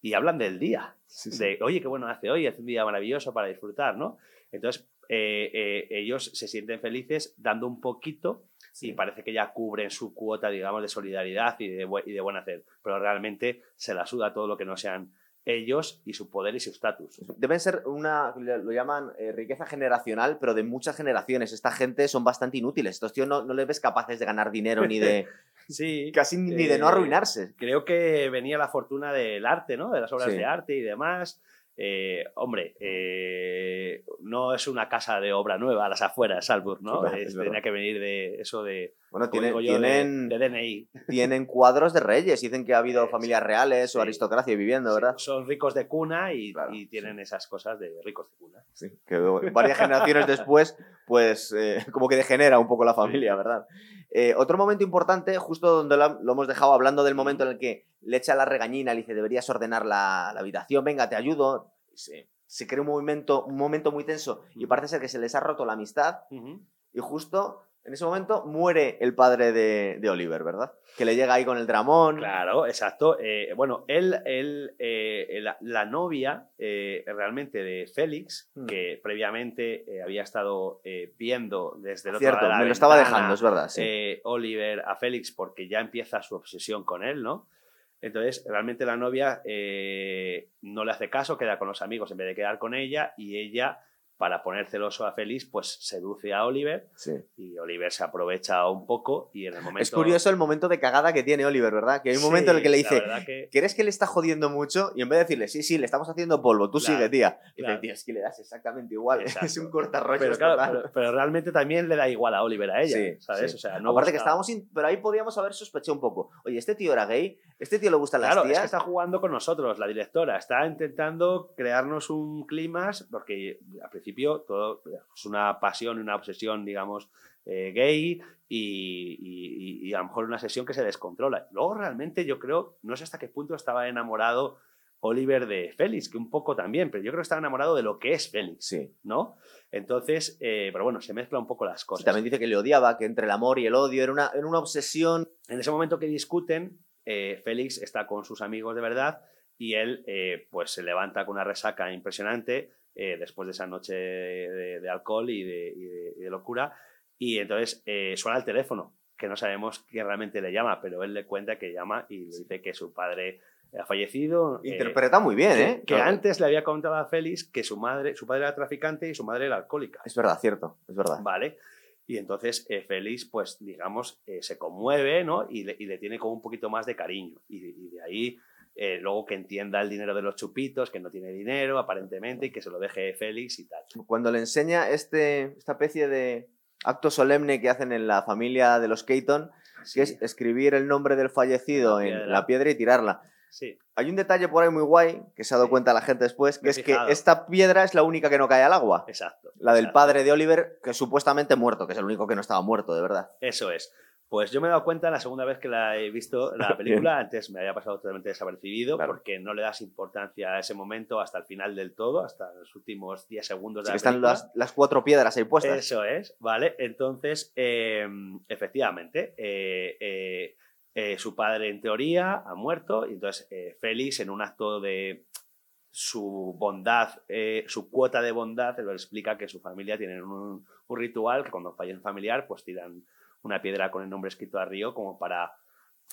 Speaker 2: y hablan del día.
Speaker 1: Sí.
Speaker 2: de, oye, qué bueno hace hoy, hace un día maravilloso para disfrutar, ¿no? Entonces, eh, eh, ellos se sienten felices dando un poquito y parece que ya cubren su cuota, digamos, de solidaridad y de, bu- y de buen hacer, pero realmente se la suda todo lo que no sean ellos y su poder y su estatus.
Speaker 1: Deben ser una, lo llaman eh, riqueza generacional, pero de muchas generaciones. Esta gente son bastante inútiles. Estos tíos no, no les ves capaces de ganar dinero ni de
Speaker 2: Sí,
Speaker 1: casi ni de no arruinarse.
Speaker 2: creo que venía la fortuna del arte, ¿no? De las obras
Speaker 1: Sí.
Speaker 2: de arte y demás. Eh, hombre, eh, no es una casa de obra nueva a las afueras, Salzburg, ¿no?
Speaker 1: Claro,
Speaker 2: Es- tenía que venir de eso de,
Speaker 1: Bueno, tienen,
Speaker 2: digo yo, de-
Speaker 1: tienen,
Speaker 2: de, DNI.
Speaker 1: tienen cuadros de reyes. Dicen que ha habido
Speaker 2: Eh,
Speaker 1: familias reales o aristocracia viviendo,
Speaker 2: Sí,
Speaker 1: ¿verdad?
Speaker 2: Son ricos de cuna y,
Speaker 1: Claro,
Speaker 2: y tienen esas cosas de ricos de cuna.
Speaker 1: Sí, que varias generaciones después, pues como que degenera un poco la familia, ¿verdad? Eh, otro momento importante, justo donde lo, lo hemos dejado hablando del momento en el que le echa la regañina, le dice, deberías ordenar la, la habitación, venga, te ayudo. Se, se crea un momento, un momento muy tenso y parece ser que se les ha roto la amistad. Y justo en ese momento muere el padre de, de Oliver, ¿verdad? Que le llega ahí con el dramón.
Speaker 2: Claro, exacto. Eh, bueno, él, él eh, la, la novia eh, realmente de Félix,
Speaker 1: Mm.
Speaker 2: que previamente había estado viendo desde el otro
Speaker 1: Cierto,
Speaker 2: lado de la
Speaker 1: me lo estaba
Speaker 2: ventana,
Speaker 1: dejando, es verdad, sí.
Speaker 2: Oliver a Félix porque ya empieza su obsesión con él, ¿no? Entonces, realmente la novia no le hace caso, queda con los amigos en vez de quedar con ella y ella, para poner celoso a Félix, pues seduce a Oliver
Speaker 1: sí.
Speaker 2: y Oliver se aprovecha un poco y en el momento...
Speaker 1: Es curioso el momento de cagada que tiene Oliver, ¿verdad? Que hay un
Speaker 2: Sí,
Speaker 1: momento en el que le dice,
Speaker 2: que-
Speaker 1: ¿Crees que le está jodiendo mucho? Y en vez de decirle, sí, sí, le estamos haciendo polvo, tú
Speaker 2: Claro,
Speaker 1: sigue, tía. Y
Speaker 2: claro.
Speaker 1: dice, es que le das exactamente igual.
Speaker 2: Exacto.
Speaker 1: Es un cortarrollos
Speaker 2: pero, claro, pero, pero realmente también le da igual a Oliver a ella,
Speaker 1: Sí,
Speaker 2: ¿sabes? O sea, no
Speaker 1: Aparte que estábamos... Pero ahí podíamos haber sospechado un poco. Oye, ¿este tío era gay? ¿Este tío le
Speaker 2: Claro,
Speaker 1: las
Speaker 2: es
Speaker 1: tías?
Speaker 2: que está jugando con nosotros, la directora. Está intentando crearnos un clima, porque al principio todo es una pasión, una obsesión, digamos, eh, gay y, y- y a lo mejor una sesión que se descontrola. Luego realmente yo creo, no sé hasta qué punto estaba enamorado Oliver de Félix, que un poco también, pero yo creo que estaba enamorado de lo que es Félix,
Speaker 1: Sí.
Speaker 2: ¿no? Entonces, eh, pero bueno, se mezcla un poco las cosas.
Speaker 1: También dice que le odiaba, que entre el amor y el odio era una, era una obsesión.
Speaker 2: En ese momento que discuten, eh, Félix está con sus amigos de verdad y él eh, pues se levanta con una resaca impresionante eh, después de esa noche de, de alcohol y de, y de- y de locura. Y entonces eh, suena el teléfono, que no sabemos quién realmente le llama, pero él le cuenta que llama y le dice que su padre ha fallecido. eh,
Speaker 1: Interpreta muy bien,
Speaker 2: que,
Speaker 1: ¿eh?
Speaker 2: que antes le había contado a Félix que su madre, su padre era traficante y su madre era alcohólica.
Speaker 1: Es verdad, cierto, es verdad.
Speaker 2: ¿Vale? Y entonces eh, Félix, pues digamos, se conmueve, ¿no? Y le, y le tiene como un poquito más de cariño. Y, y de ahí, eh, luego que entienda el dinero de los chupitos, que no tiene dinero, aparentemente, y que se lo deje Félix y tal.
Speaker 1: Cuando le enseña este, esta especie de acto solemne que hacen en la familia de los Keaton, que es escribir el nombre del fallecido
Speaker 2: La
Speaker 1: en
Speaker 2: piedra.
Speaker 1: la piedra y tirarla.
Speaker 2: Sí,
Speaker 1: Hay un detalle por ahí muy guay que se ha dado
Speaker 2: Sí.
Speaker 1: cuenta la gente después, que es que esta piedra es la única que no cae al agua.
Speaker 2: exacto.
Speaker 1: La del
Speaker 2: exacto.
Speaker 1: padre de Oliver, que supuestamente muerto, que es el único que no estaba muerto, de verdad.
Speaker 2: Eso es. Pues yo me he dado cuenta la segunda vez que la he visto la película, antes me había pasado totalmente desapercibido
Speaker 1: Claro.
Speaker 2: porque no le das importancia a ese momento hasta el final del todo, hasta los últimos 10 segundos de
Speaker 1: Así
Speaker 2: la
Speaker 1: están las, las cuatro piedras ahí puestas.
Speaker 2: Eso es, ¿vale? Entonces, eh, efectivamente, eh, eh, eh, su padre en teoría ha muerto y entonces Félix en un acto de su bondad, eh, su cuota de bondad, lo explica que su familia tiene un, un ritual que cuando falla un familiar, pues tiran una piedra con el nombre escrito a Río como para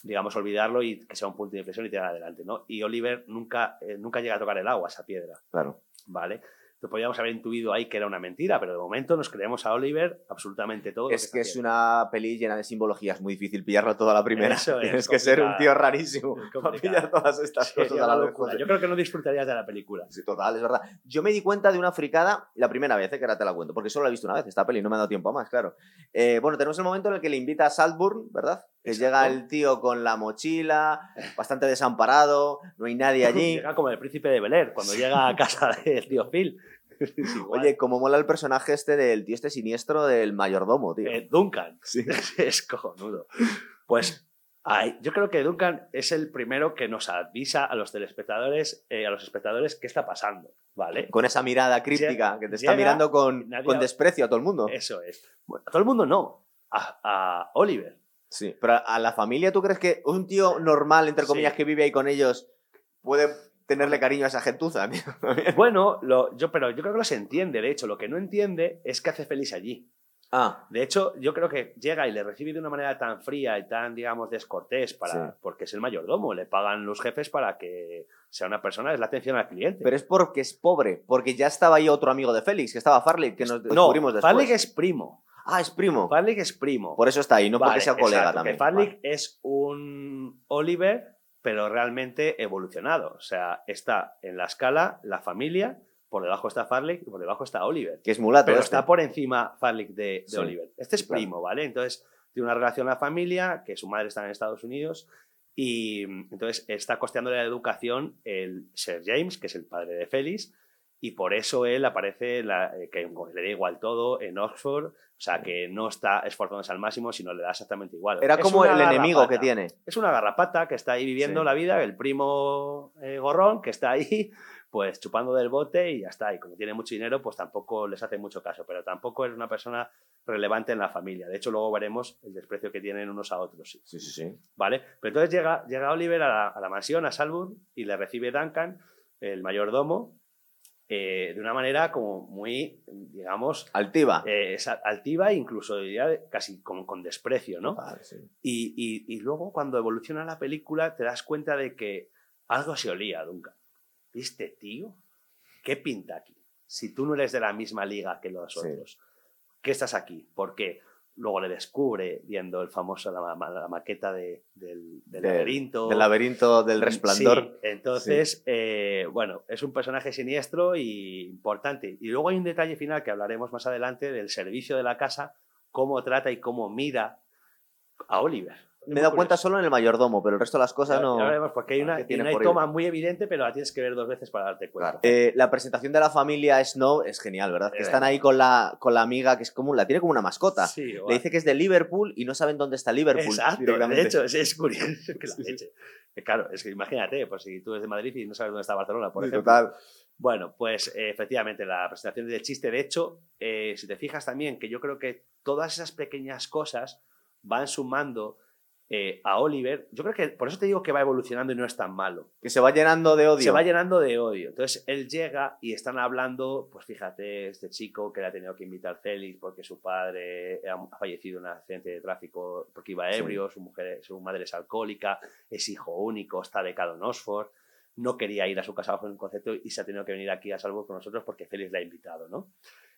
Speaker 2: digamos, olvidarlo y que sea un punto de inflexión y tirar adelante, ¿no? Y Oliver nunca, eh, nunca llega a tocar el agua, esa piedra.
Speaker 1: Claro.
Speaker 2: ¿Vale? Podríamos haber intuido ahí que era una mentira, pero de momento nos creemos a Oliver absolutamente todo.
Speaker 1: Es que, es una peli llena de simbologías, muy difícil pillarlo toda la primera. Tienes que ser un tío rarísimo para pillar todas estas cosas a la locura.
Speaker 2: Yo creo que no disfrutarías de la película.
Speaker 1: Sí, total, es verdad. Yo me di cuenta de una fricada la primera vez, eh, que ahora te la cuento, porque solo la he visto una vez esta peli, no me ha dado tiempo a más, claro. Eh, bueno, tenemos el momento en el que le invita a Saltburn, ¿verdad? Que llega el tío con la mochila, bastante desamparado, no hay nadie allí.
Speaker 2: llega como el príncipe de Bel cuando llega a casa del tío Phil.
Speaker 1: Oye, como mola el personaje este del tío este siniestro del mayordomo, tío.
Speaker 2: Eh, Duncan. Sí. es cojonudo. Pues yo creo que Duncan es el primero que nos avisa a los telespectadores, eh, a los espectadores, qué está pasando, ¿vale?
Speaker 1: Con esa mirada críptica, que te está mirando con, con, desprecio a todo el mundo.
Speaker 2: Eso es. a todo el mundo no, a, Oliver.
Speaker 1: Sí, pero a la familia, ¿tú crees que un tío normal, entre comillas, que vive ahí con ellos, puede tenerle cariño a esa gentuza.
Speaker 2: bueno, yo, pero yo creo que lo se entiende. De hecho, lo que no entiende es que hace feliz allí.
Speaker 1: Ah.
Speaker 2: De hecho, yo creo que llega y le recibe de una manera tan fría y tan, digamos, descortés, para, porque es el mayordomo. Le pagan los jefes para que sea una persona, es la atención al cliente.
Speaker 1: Pero es porque es pobre, porque ya estaba ahí otro amigo de Félix, que estaba Farley, que nos descubrimos
Speaker 2: no, Farley es primo.
Speaker 1: Ah, es primo.
Speaker 2: Farley es primo.
Speaker 1: Por eso está ahí, no porque sea colega también.
Speaker 2: Farley es un Oliver pero realmente evolucionado. O sea, está en la escala la familia, por debajo está Farley y por debajo está Oliver.
Speaker 1: Que es mulato.
Speaker 2: Pero está por encima Farley de, Oliver. Este es primo, ¿vale? Entonces, tiene una relación la familia, que su madre está en Estados Unidos, y entonces está costeándole la educación el Sir James, que es el padre de Félix, y por eso él aparece, la, eh, que le da igual todo, en Oxford, o sea, que no está esforzándose al máximo, sino le da exactamente igual.
Speaker 1: Era como el enemigo que tiene.
Speaker 2: Es una garrapata que está ahí viviendo la vida, el primo eh, gorrón que está ahí, pues chupando del bote y ya está. Y como tiene mucho dinero, pues tampoco les hace mucho caso, pero tampoco es una persona relevante en la familia. De hecho, luego veremos el desprecio que tienen unos a otros.
Speaker 1: Sí, sí, sí.
Speaker 2: ¿Vale? Pero entonces llega, llega Oliver a la, mansión, a Salburn, y le recibe Duncan, el mayordomo, eh, de una manera como muy, digamos...
Speaker 1: Altiva.
Speaker 2: Eh, altiva, incluso diría casi como con desprecio, ¿no? y, y, luego cuando evoluciona la película te das cuenta de que algo se olía, Duncan. ¿Viste, tío? ¿Qué pinta aquí? Si tú no eres de la misma liga que los otros, ¿qué estás aquí? ¿Por qué? Luego le descubre viendo el famoso, la, maqueta del, laberinto.
Speaker 1: Del laberinto del resplandor.
Speaker 2: entonces, eh, bueno, es un personaje siniestro y importante. Y luego hay un detalle final que hablaremos más adelante del servicio de la casa, cómo trata y cómo mira a Oliver
Speaker 1: me he dado cuenta solo en el mayordomo, pero el resto de las cosas no.
Speaker 2: porque hay una, toma muy evidente, pero la tienes que ver dos veces para darte cuenta.
Speaker 1: Eh, la presentación de la familia Snow es genial, ¿verdad? Que están ahí con la, con la amiga que es como, la tiene como una mascota. Le dice que es de Liverpool y no saben dónde está Liverpool.
Speaker 2: Exacto, de hecho, es, curioso que la leche. Claro, es que imagínate, pues si tú eres de Madrid y no sabes dónde está Barcelona, por ejemplo. Total. Bueno, pues efectivamente, la presentación es de chiste. De hecho, eh, si te fijas también, que yo creo que todas esas pequeñas cosas van sumando eh, a Oliver, yo creo que por eso te digo que va evolucionando y no es tan malo.
Speaker 1: Que se va llenando de odio.
Speaker 2: Se va llenando de odio. Entonces él llega y están hablando, pues fíjate, este chico que le ha tenido que invitar Félix porque su padre ha fallecido en un accidente de tráfico porque iba ebrio, su, mujer, su madre es alcohólica, es hijo único, está becado en Oxford, no quería ir a su casa bajo un concepto y se ha tenido que venir aquí a salvo con nosotros porque Félix le ha invitado, ¿no?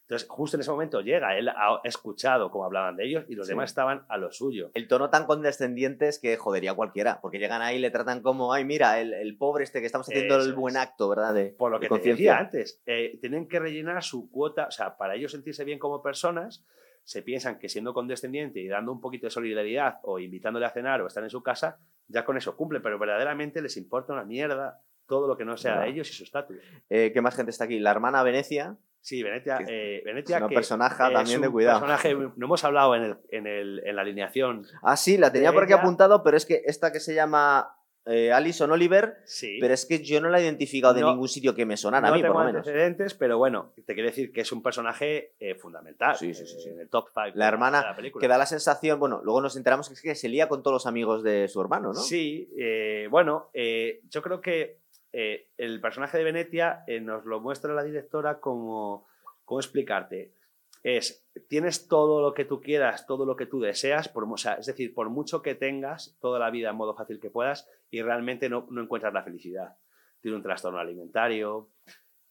Speaker 2: Entonces, justo en ese momento llega, él ha escuchado cómo hablaban de ellos y los demás estaban a lo suyo.
Speaker 1: El tono tan condescendiente es que jodería a cualquiera, porque llegan ahí y le tratan como, ay, mira, el, pobre este que estamos haciendo el buen acto, ¿verdad? De,
Speaker 2: Por lo que te decía antes, eh, tienen que rellenar su cuota, o sea, para ellos sentirse bien como personas, se piensan que siendo condescendiente y dando un poquito de solidaridad o invitándole a cenar o estar en su casa, ya con eso cumple, pero verdaderamente les importa una mierda todo lo que no sea de ellos y su estatus.
Speaker 1: Eh, ¿Qué más gente está aquí? La hermana Venecia,
Speaker 2: Sí, Venecia. Eh, Venecia
Speaker 1: es una personaje también de cuidado.
Speaker 2: Personaje, no hemos hablado en, el, en, el, en la alineación.
Speaker 1: Ah, sí, la tenía por aquí apuntado, pero es que esta que se llama eh, Alison Oliver, sí. pero es que yo no la he identificado de ningún sitio que me sonara a mí, por lo menos.
Speaker 2: antecedentes, pero bueno, te quiere decir que es un personaje eh, fundamental.
Speaker 1: Sí, sí, sí,
Speaker 2: En el top 5
Speaker 1: La hermana la película. que da la sensación, bueno, luego nos enteramos que, es que se lía con todos los amigos de su hermano, ¿no?
Speaker 2: Sí, bueno, yo creo que eh, el personaje de Venetia eh, nos lo muestra la directora como, ¿cómo explicarte? Es, tienes todo lo que tú quieras, todo lo que tú deseas, por, o sea, es decir, por mucho que tengas toda la vida en modo fácil que puedas y realmente no, no encuentras la felicidad. Tiene un trastorno alimentario,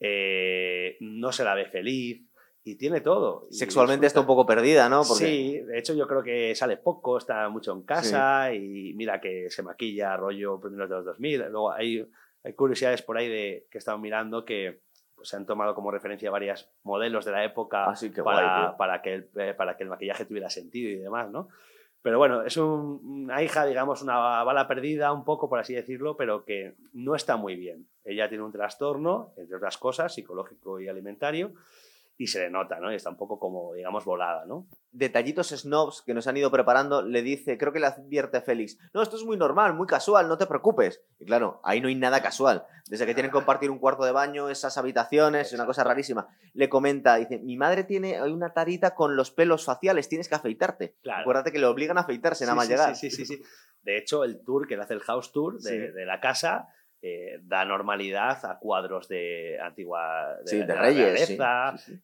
Speaker 2: eh, no se la ve feliz, y tiene todo.
Speaker 1: Sexualmente está un poco perdida, ¿no?
Speaker 2: Sí, de hecho yo creo que sale poco, está mucho en casa y mira que se maquilla rollo primeros de los 2000. Luego hay, hay curiosidades por ahí de, que he estado mirando que pues, se han tomado como referencia varios modelos de la época
Speaker 1: ah,
Speaker 2: para, para, que el, eh, para que el maquillaje tuviera sentido y demás, ¿no? Pero bueno, es una hija, digamos, una bala perdida un poco, por así decirlo, pero que no está muy bien. Ella tiene un trastorno, entre otras cosas, psicológico y alimentario, y se le nota, ¿no? Y está un poco como, digamos, volada, ¿no?
Speaker 1: Detallitos snobs que nos han ido preparando, le dice, creo que le advierte Félix, no, esto es muy normal, muy casual, no te preocupes. Y claro, ahí no hay nada casual. Desde que tienen que compartir un cuarto de baño, esas habitaciones, es una cosa rarísima. Le comenta, dice, mi madre tiene una tarita con los pelos faciales, tienes que afeitarte.
Speaker 2: Claro.
Speaker 1: Acuérdate que le obligan a afeitarse nada más llegar.
Speaker 2: Sí, sí, sí, sí. De hecho, el tour que le hace el house tour de, de la casa eh, da normalidad a cuadros de antigua de,
Speaker 1: reyes,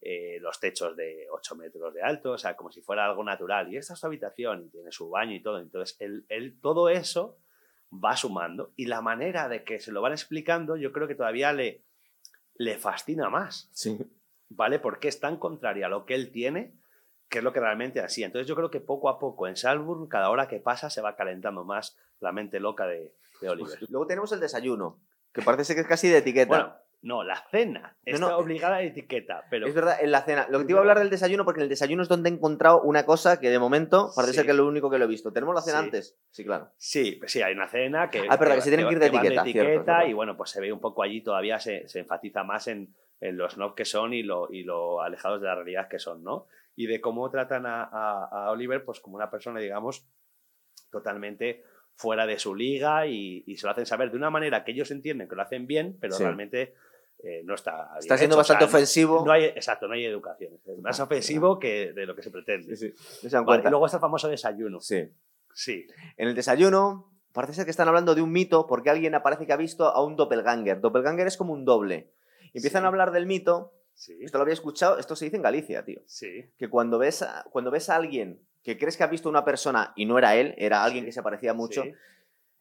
Speaker 2: eh, los techos de 8 metros de alto, o sea, como si fuera algo natural. Y esta es su habitación, y tiene su baño y todo. Entonces, él, todo eso va sumando y la manera de que se lo van explicando, yo creo que todavía le, le fascina más.
Speaker 1: Sí.
Speaker 2: ¿Vale? Porque es tan contraria a lo que él tiene que es lo que realmente así. Entonces yo creo que poco a poco en Salzburg, cada hora que pasa, se va calentando más la mente loca de, Oliver.
Speaker 1: Luego tenemos el desayuno, que parece que es casi de etiqueta.
Speaker 2: Bueno, no, la cena. Está obligada a etiqueta. Pero...
Speaker 1: Es verdad, en la cena. Lo que te iba a hablar del desayuno, porque en el desayuno es donde he encontrado una cosa que de momento parece ser que es lo único que lo he visto. ¿Tenemos la cena antes? Sí, claro.
Speaker 2: Sí, sí, hay una cena que.
Speaker 1: Ah, pero que, se tienen que ir de etiqueta.
Speaker 2: y bueno, pues se ve un poco allí, todavía se, enfatiza más en, los no que son y lo, y lo alejados de la realidad que son, ¿no? Y de cómo tratan a, a Oliver, pues como una persona, digamos, totalmente fuera de su liga y, se lo hacen saber de una manera que ellos entienden que lo hacen bien, pero realmente eh, no está.
Speaker 1: está siendo bastante ofensivo.
Speaker 2: No hay, exacto, no hay educación. Es más ofensivo que de lo que se pretende.
Speaker 1: Sí,
Speaker 2: y luego está el famoso desayuno.
Speaker 1: Sí.
Speaker 2: Sí.
Speaker 1: En el desayuno parece ser que están hablando de un mito porque alguien aparece que ha visto a un doppelganger. Doppelganger es como un doble. empiezan a hablar del mito. Esto lo había escuchado, esto se dice en Galicia, tío.
Speaker 2: Sí.
Speaker 1: Que cuando ves cuando ves a alguien que crees que has visto una persona y no era él, era alguien que se parecía mucho,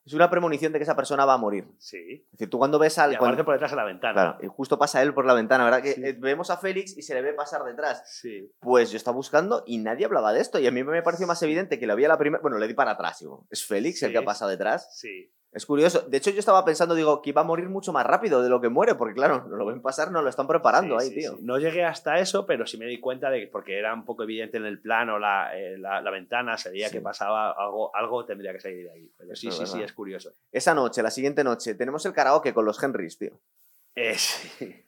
Speaker 1: es una premonición de que esa persona va a morir.
Speaker 2: Sí.
Speaker 1: Es decir, tú cuando ves al.
Speaker 2: Y por detrás de la ventana.
Speaker 1: Claro, y justo pasa él por la ventana, ¿verdad? Que eh, vemos a Félix y se le ve pasar detrás.
Speaker 2: Sí.
Speaker 1: Pues yo estaba buscando y nadie hablaba de esto. Y a mí me pareció más evidente que lo había la primera. Bueno, le di para atrás, digo. ¿Es Félix el que ha pasado detrás?
Speaker 2: Sí.
Speaker 1: Es curioso. De hecho, yo estaba pensando, digo, que iba a morir mucho más rápido de lo que muere, porque claro, no lo ven pasar, no lo están preparando ahí, tío.
Speaker 2: No llegué hasta eso, pero sí me di cuenta de que, porque era un poco evidente en el plano, la, eh, la, ventana, se veía que pasaba algo, algo tendría que salir de ahí. Pero sí, sí, sí, es curioso.
Speaker 1: Esa noche, la siguiente noche, tenemos el karaoke con los Henrys, tío.
Speaker 2: Eh, sí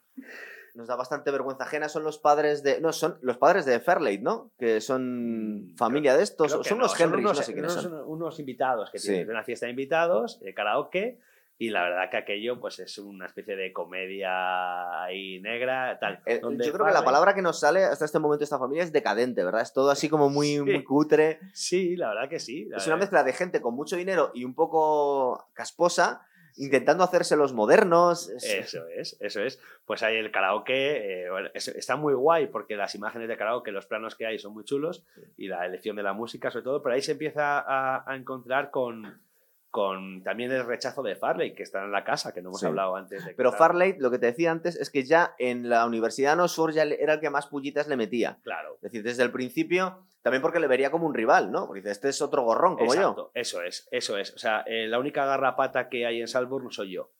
Speaker 1: nos da bastante vergüenza ajena son los padres de. No, son los padres de Fairlight, ¿no? Que son mm, familia de estos. Son unos Henrys, no sé quiénes son.
Speaker 2: Unos invitados que tienen una fiesta de invitados, de karaoke. Y la verdad que aquello pues es una especie de comedia ahí negra. Tal,
Speaker 1: eh, yo creo que la palabra que nos sale hasta este momento de esta familia es decadente, ¿verdad? Es todo así como muy, muy cutre.
Speaker 2: Sí, la verdad que sí.
Speaker 1: Es una mezcla de gente con mucho dinero y un poco casposa intentando hacerse los modernos.
Speaker 2: Eso es, eso es. Pues hay el karaoke, eh, está muy guay porque las imágenes de karaoke, los planos que hay son muy chulos y la elección de la música sobre todo, pero ahí se empieza a encontrar con, con también el rechazo de Farley, que está en la casa, que no hemos hablado antes. De
Speaker 1: Pero Farley, lo que te decía antes, es que ya en la Universidad no ya era el que más pullitas le metía.
Speaker 2: Claro.
Speaker 1: Es decir, desde el principio, también porque le vería como un rival, ¿no? Porque dice, este es otro gorrón como
Speaker 2: yo. Eso es, eso es. O sea, eh, la única garrapata que hay en Salzburg no soy yo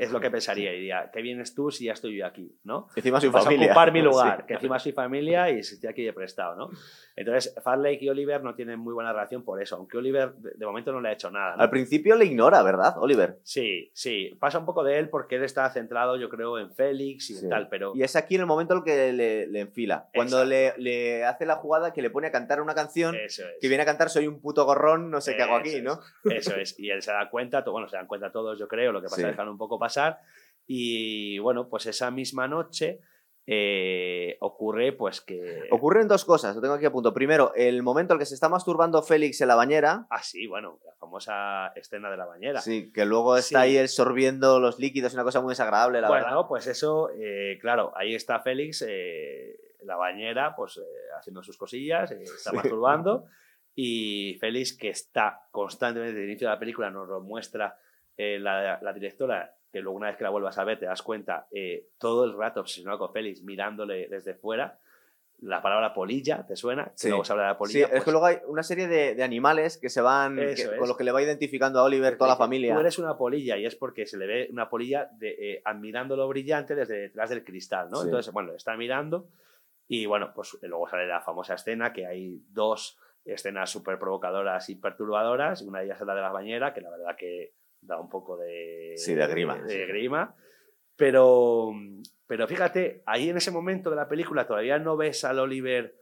Speaker 2: es lo que pensaría. Y diría, ¿qué vienes tú si ya estoy yo aquí? ¿no?
Speaker 1: encima soy
Speaker 2: Vas
Speaker 1: familia.
Speaker 2: a ocupar mi lugar, que encima soy familia y estoy aquí de prestado, ¿no? Entonces, Farley y Oliver no tienen muy buena relación por eso, aunque Oliver de momento no le ha hecho nada.
Speaker 1: Al principio le ignora, ¿verdad, Oliver?
Speaker 2: Sí, sí. Pasa un poco de él porque él está centrado, yo creo, en Félix y tal, pero...
Speaker 1: Y es aquí en el momento en el que le, enfila. Cuando le, hace la jugada que le pone a cantar una canción, que viene a cantar Soy un puto gorrón, no sé qué hago aquí, ¿no?
Speaker 2: Eso es. Y él se da cuenta, bueno, se dan cuenta todos, yo creo, lo que pasa es dejar un poco pasar y bueno, pues esa misma noche eh, ocurre pues que...
Speaker 1: Ocurren dos cosas, lo tengo aquí a punto. Primero, el momento en el que se está masturbando Félix en la bañera.
Speaker 2: Ah, sí, bueno, la famosa escena de la bañera.
Speaker 1: Sí, que luego está
Speaker 2: Sí.
Speaker 1: ahí él sorbiendo los líquidos, una cosa muy desagradable, la
Speaker 2: bueno,
Speaker 1: verdad.
Speaker 2: pues eso, eh, claro, ahí está Félix eh, en la bañera, pues eh, haciendo sus cosillas, eh, está
Speaker 1: Sí.
Speaker 2: masturbando. Y Félix, que está constantemente desde el inicio de la película, nos lo muestra eh, la, la directora, que luego una vez que la vuelvas a ver te das cuenta, eh, todo el rato obsesionado con Félix, mirándole desde fuera. La palabra polilla, ¿te suena?
Speaker 1: Sí.
Speaker 2: Luego se habla de la
Speaker 1: Sí,
Speaker 2: polilla.
Speaker 1: es
Speaker 2: pues,
Speaker 1: que luego hay una serie de, de animales que se van, que-
Speaker 2: es.
Speaker 1: con los que le va identificando a Oliver toda la familia.
Speaker 2: Tú eres una polilla y es porque se le ve una polilla de, eh, admirando lo brillante desde detrás del cristal, ¿no?
Speaker 1: Sí.
Speaker 2: Entonces, bueno, está mirando y bueno, pues luego sale la famosa escena que hay dos escenas súper provocadoras y perturbadoras. Una de ellas es la de la bañera, que la verdad que da un poco de,
Speaker 1: Sí, de grima,
Speaker 2: de grima. Pero, pero fíjate, ahí en ese momento de la película todavía no ves al Oliver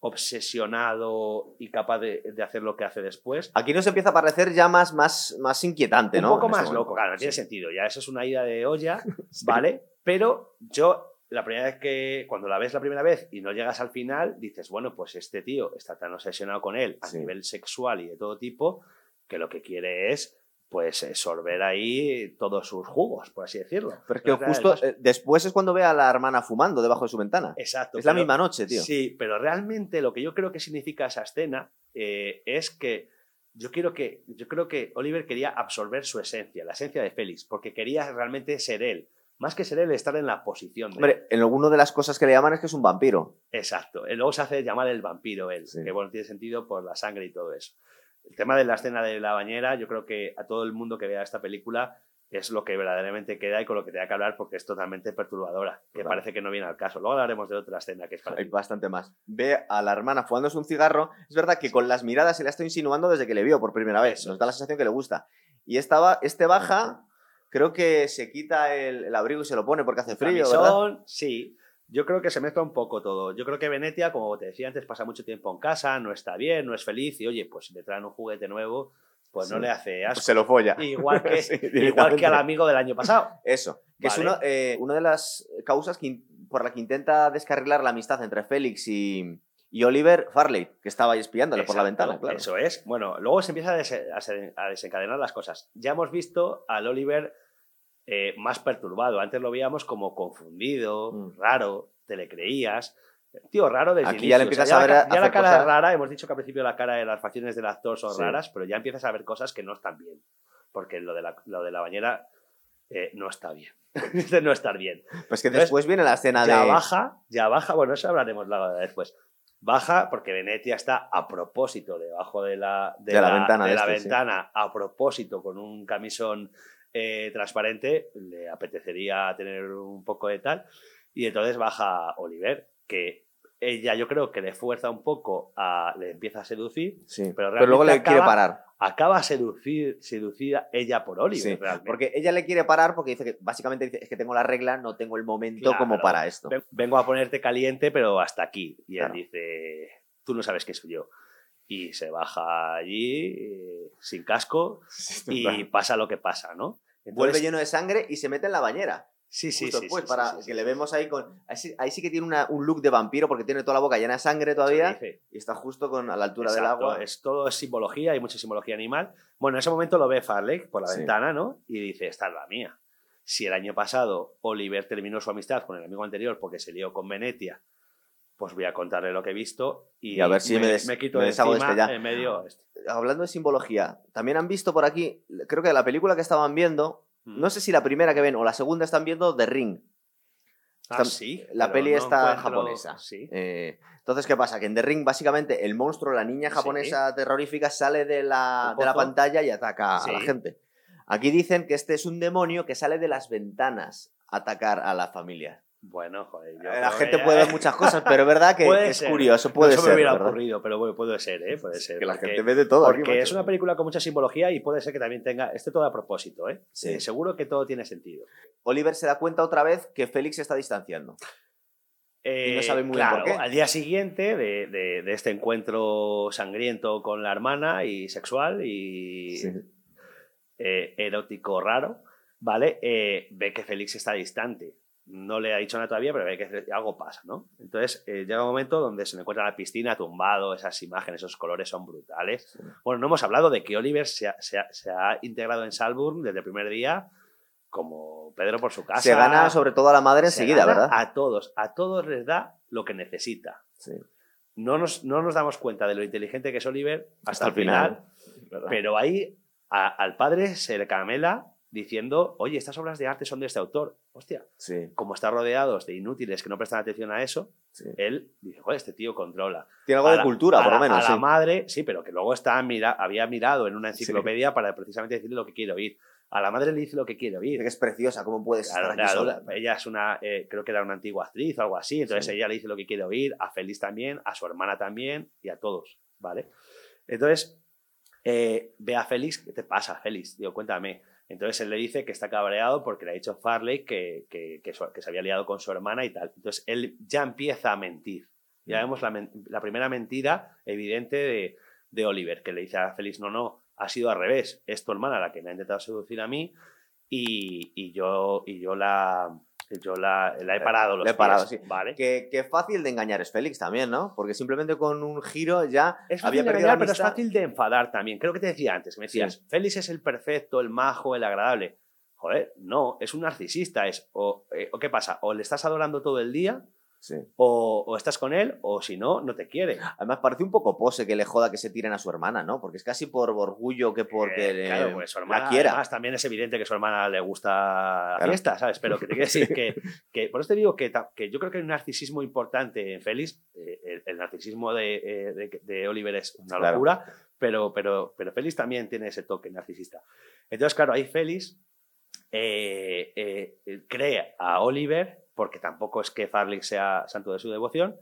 Speaker 2: obsesionado y capaz de, de hacer lo que hace después.
Speaker 1: Aquí nos empieza a parecer ya más, más, más inquietante,
Speaker 2: un
Speaker 1: ¿no?
Speaker 2: poco
Speaker 1: En este
Speaker 2: más loco, claro, no tiene sentido. Ya eso es una ida de olla,
Speaker 1: Sí.
Speaker 2: ¿vale? Pero yo, la primera vez que, cuando la ves la primera vez y no llegas al final, dices, bueno, pues este tío está tan obsesionado con él a
Speaker 1: Sí.
Speaker 2: nivel sexual y de todo tipo, que lo que quiere es, pues, sorber ahí todos sus jugos, por así decirlo.
Speaker 1: Pero es que
Speaker 2: No te da
Speaker 1: justo eh, después es cuando ve a la hermana fumando debajo de su ventana.
Speaker 2: Exacto.
Speaker 1: es la misma noche, tío.
Speaker 2: Sí, pero realmente lo que yo creo que significa esa escena eh, es que yo quiero que yo creo que Oliver quería absorber su esencia, la esencia de Félix, porque quería realmente ser él, más que ser él, estar en la posición de.
Speaker 1: Hombre, en alguna de las cosas que le llaman es que es un vampiro.
Speaker 2: Exacto. Y luego se hace llamar el vampiro él,
Speaker 1: Sí.
Speaker 2: que bueno, tiene sentido por la sangre y todo eso. El tema de la escena de la bañera, yo creo que a todo el mundo que vea esta película es lo que verdaderamente queda y con lo que tenga que hablar porque es totalmente perturbadora, que
Speaker 1: Claro.
Speaker 2: parece que no viene al caso. Luego hablaremos de otra escena que es
Speaker 1: Hay
Speaker 2: parecida.
Speaker 1: bastante más. Ve a la hermana fumándose un cigarro. Es verdad que con las miradas se le está insinuando desde que le vio por primera vez.
Speaker 2: Eso
Speaker 1: Nos da la sensación que le gusta. Y esta, este baja, creo que se quita el, el abrigo y se lo pone porque hace frío, ¿verdad?
Speaker 2: Camisón, sí. Yo creo que se mezcla un poco todo. Yo creo que Venetia, como te decía antes, pasa mucho tiempo en casa, no está bien, no es feliz y oye, pues si le traen un juguete nuevo, pues no le hace asco.
Speaker 1: Pues se lo folla.
Speaker 2: Igual que,
Speaker 1: Sí,
Speaker 2: igual que al amigo del año pasado.
Speaker 1: Eso, que es una, eh, una de las causas que por la que intenta descarrilar la amistad entre Félix y, y Oliver Farley, que estaba ahí espiándole por la ventana, claro.
Speaker 2: Eso es. Bueno, luego se empieza a, a desencadenar las cosas. Ya hemos visto al Oliver eh, más perturbado. Antes lo veíamos como confundido,
Speaker 1: Mm.
Speaker 2: raro, te le creías. Tío, raro desde
Speaker 1: Aquí
Speaker 2: el
Speaker 1: ya le
Speaker 2: inicio.
Speaker 1: empiezas
Speaker 2: O sea,
Speaker 1: a ver
Speaker 2: la,
Speaker 1: a
Speaker 2: ya la cara
Speaker 1: cosas-
Speaker 2: rara. Hemos dicho que al principio la cara de las facciones del actor son
Speaker 1: Sí.
Speaker 2: raras, pero ya empiezas a ver cosas que no están bien. Porque lo de la, lo de la bañera eh, no está bien. Dice no estar bien.
Speaker 1: Pues que
Speaker 2: Entonces,
Speaker 1: después viene la escena
Speaker 2: ya
Speaker 1: de...
Speaker 2: baja, ya baja, bueno, eso hablaremos luego de después. Baja porque Venetia está a propósito debajo de la,
Speaker 1: De la ventana
Speaker 2: de
Speaker 1: de
Speaker 2: la
Speaker 1: este, sí.
Speaker 2: ventana, a propósito con un camisón eh, transparente, le apetecería tener un poco de tal. Y entonces baja Oliver, que ella yo creo que le fuerza un poco, a, le empieza a seducir,
Speaker 1: Sí,
Speaker 2: pero
Speaker 1: pero, luego le quiere parar.
Speaker 2: acaba seducir, seducida ella por Oliver.
Speaker 1: Sí,
Speaker 2: realmente.
Speaker 1: porque ella le quiere parar porque dice que básicamente dice, es que tengo la regla, no tengo el momento
Speaker 2: Claro.
Speaker 1: como para esto.
Speaker 2: Ven- vengo a ponerte caliente, pero hasta aquí. Y
Speaker 1: Claro.
Speaker 2: él dice, tú no sabes qué soy yo. Y se baja allí eh, sin casco y pasa lo que pasa, ¿no?
Speaker 1: Vuelve
Speaker 2: Entonces-
Speaker 1: lleno de sangre y se mete en la bañera.
Speaker 2: Sí, sí,
Speaker 1: justo
Speaker 2: sí.
Speaker 1: después,
Speaker 2: sí,
Speaker 1: para
Speaker 2: sí, sí,
Speaker 1: que le vemos ahí con... Ahí sí, que tiene una- un look de vampiro porque tiene toda la boca llena de sangre todavía y está justo con, a la altura del agua.
Speaker 2: Es todo es simbología, hay mucha simbología animal. Bueno, en ese momento lo ve Farley por la ventana, ¿no? Y dice, esta es la mía. Si el año pasado Oliver terminó su amistad con el amigo anterior porque se lió con Venetia, pues voy a contarle lo que he visto y,
Speaker 1: Y a ver si me des-
Speaker 2: quito
Speaker 1: me
Speaker 2: de encima
Speaker 1: este ya.
Speaker 2: en medio este.
Speaker 1: Hablando de simbología, también han visto por aquí, creo que la película que estaban viendo,
Speaker 2: Mm.
Speaker 1: no sé si la primera que ven o la segunda están viendo The Ring.
Speaker 2: Ah, sí.
Speaker 1: la peli
Speaker 2: no
Speaker 1: está
Speaker 2: encuentro-
Speaker 1: japonesa.
Speaker 2: Sí.
Speaker 1: Eh, entonces, ¿qué pasa? Que en The Ring, básicamente, el monstruo, la niña
Speaker 2: Sí.
Speaker 1: japonesa terrorífica, sale de la, de la pantalla y ataca
Speaker 2: Sí.
Speaker 1: a la gente. Aquí dicen que este es un demonio que sale de las ventanas a atacar a la familia.
Speaker 2: Bueno, joder. yo
Speaker 1: la gente puede ver muchas cosas, pero es verdad que
Speaker 2: Puede
Speaker 1: es
Speaker 2: ser.
Speaker 1: curioso,
Speaker 2: No
Speaker 1: puede
Speaker 2: me
Speaker 1: ser.
Speaker 2: hubiera
Speaker 1: ¿verdad?
Speaker 2: ocurrido, pero bueno, puede ser, ¿eh? Puede ser.
Speaker 1: Que la
Speaker 2: porque-
Speaker 1: gente ve de todo. aquí,
Speaker 2: Porque es
Speaker 1: macho.
Speaker 2: una película con mucha simbología y puede ser que también tenga. Esté todo a propósito, ¿eh?
Speaker 1: Sí.
Speaker 2: Eh, seguro que todo tiene sentido.
Speaker 1: Oliver se da cuenta otra vez que Félix se está distanciando.
Speaker 2: Eh,
Speaker 1: no sabe muy bien
Speaker 2: claro,
Speaker 1: por qué.
Speaker 2: Al día siguiente de, de- de este encuentro sangriento con la hermana y sexual y eh, erótico raro, ¿vale? Eh, ve que Félix está distante. No le ha dicho nada todavía, pero ve que algo pasa, ¿no? Entonces eh, llega un momento donde se encuentra en la piscina tumbado, esas imágenes, esos colores son brutales. Bueno, no hemos hablado de que Oliver se ha, se ha integrado en Salburn desde el primer día como Pedro por su casa.
Speaker 1: Se gana sobre todo a la madre enseguida, ¿verdad?
Speaker 2: A todos, a todos les da lo que necesita. No, nos, no nos damos cuenta de lo inteligente que es Oliver hasta, el final, pero ahí al padre se le camela diciendo, oye, estas obras de arte son de este autor. Hostia, como está rodeados de inútiles que no prestan atención a eso, él dice, joder, este tío controla.
Speaker 1: Tiene algo de cultura, por lo menos.
Speaker 2: A la madre, sí, pero que luego está mira, había mirado en una enciclopedia para precisamente decirle lo que quiere oír. A la madre le dice lo que quiere oír.
Speaker 1: Es preciosa, ¿cómo puedes estar aquí sola?
Speaker 2: Ella es una, eh, creo que era una antigua actriz o algo así, entonces ella le dice lo que quiere oír, a Félix también, a su hermana también y a todos, ¿vale? Entonces, eh, ve a Félix, ¿qué te pasa, Félix? Digo, cuéntame. Entonces él le dice que está cabreado porque le ha dicho Farley que, que, que, se había liado con su hermana y tal. Entonces él ya empieza a mentir. Ya vemos la, la primera mentira evidente de, de Oliver, que le dice a Félix, no, no, ha sido al revés. Es tu hermana la que me ha intentado seducir a mí y, yo, y yo la, yo la, he parado los
Speaker 1: he parado, sí. ¿vale? Qué, fácil de engañar es Félix también, ¿no? Porque simplemente con un giro ya
Speaker 2: es había perdido engañar, pero es fácil de enfadar también. Creo que te decía antes, me decías, Félix es el perfecto, el majo, el agradable. Joder, no, es un narcisista. Es, o, eh, o, ¿Qué pasa? O le estás adorando todo el día o, estás con él, o si no, no te quiere.
Speaker 1: Además, parece un poco pose que le joda que se tiren a su hermana, ¿no? Porque es casi por orgullo que porque
Speaker 2: eh, pues su hermana, la quiera. Además, también es evidente que su hermana le gusta la fiesta, ¿sabes? Pero que te quiero decir que, que, por eso te digo que, que, yo creo que hay un narcisismo importante en Félix. Eh, el, narcisismo de, eh, de, Oliver es una locura, pero, pero, pero Félix también tiene ese toque narcisista. Entonces, claro, ahí Félix cree a Oliver porque tampoco es que Farley sea santo de su devoción.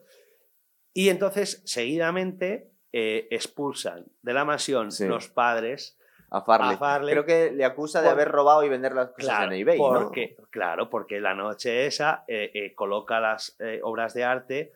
Speaker 2: Y entonces, seguidamente, eh, expulsan de la mansión los padres
Speaker 1: a Farley. Creo que le acusa de haber robado y vender las cosas en eBay.
Speaker 2: Porque, Claro, porque la noche esa eh, eh, coloca las obras de arte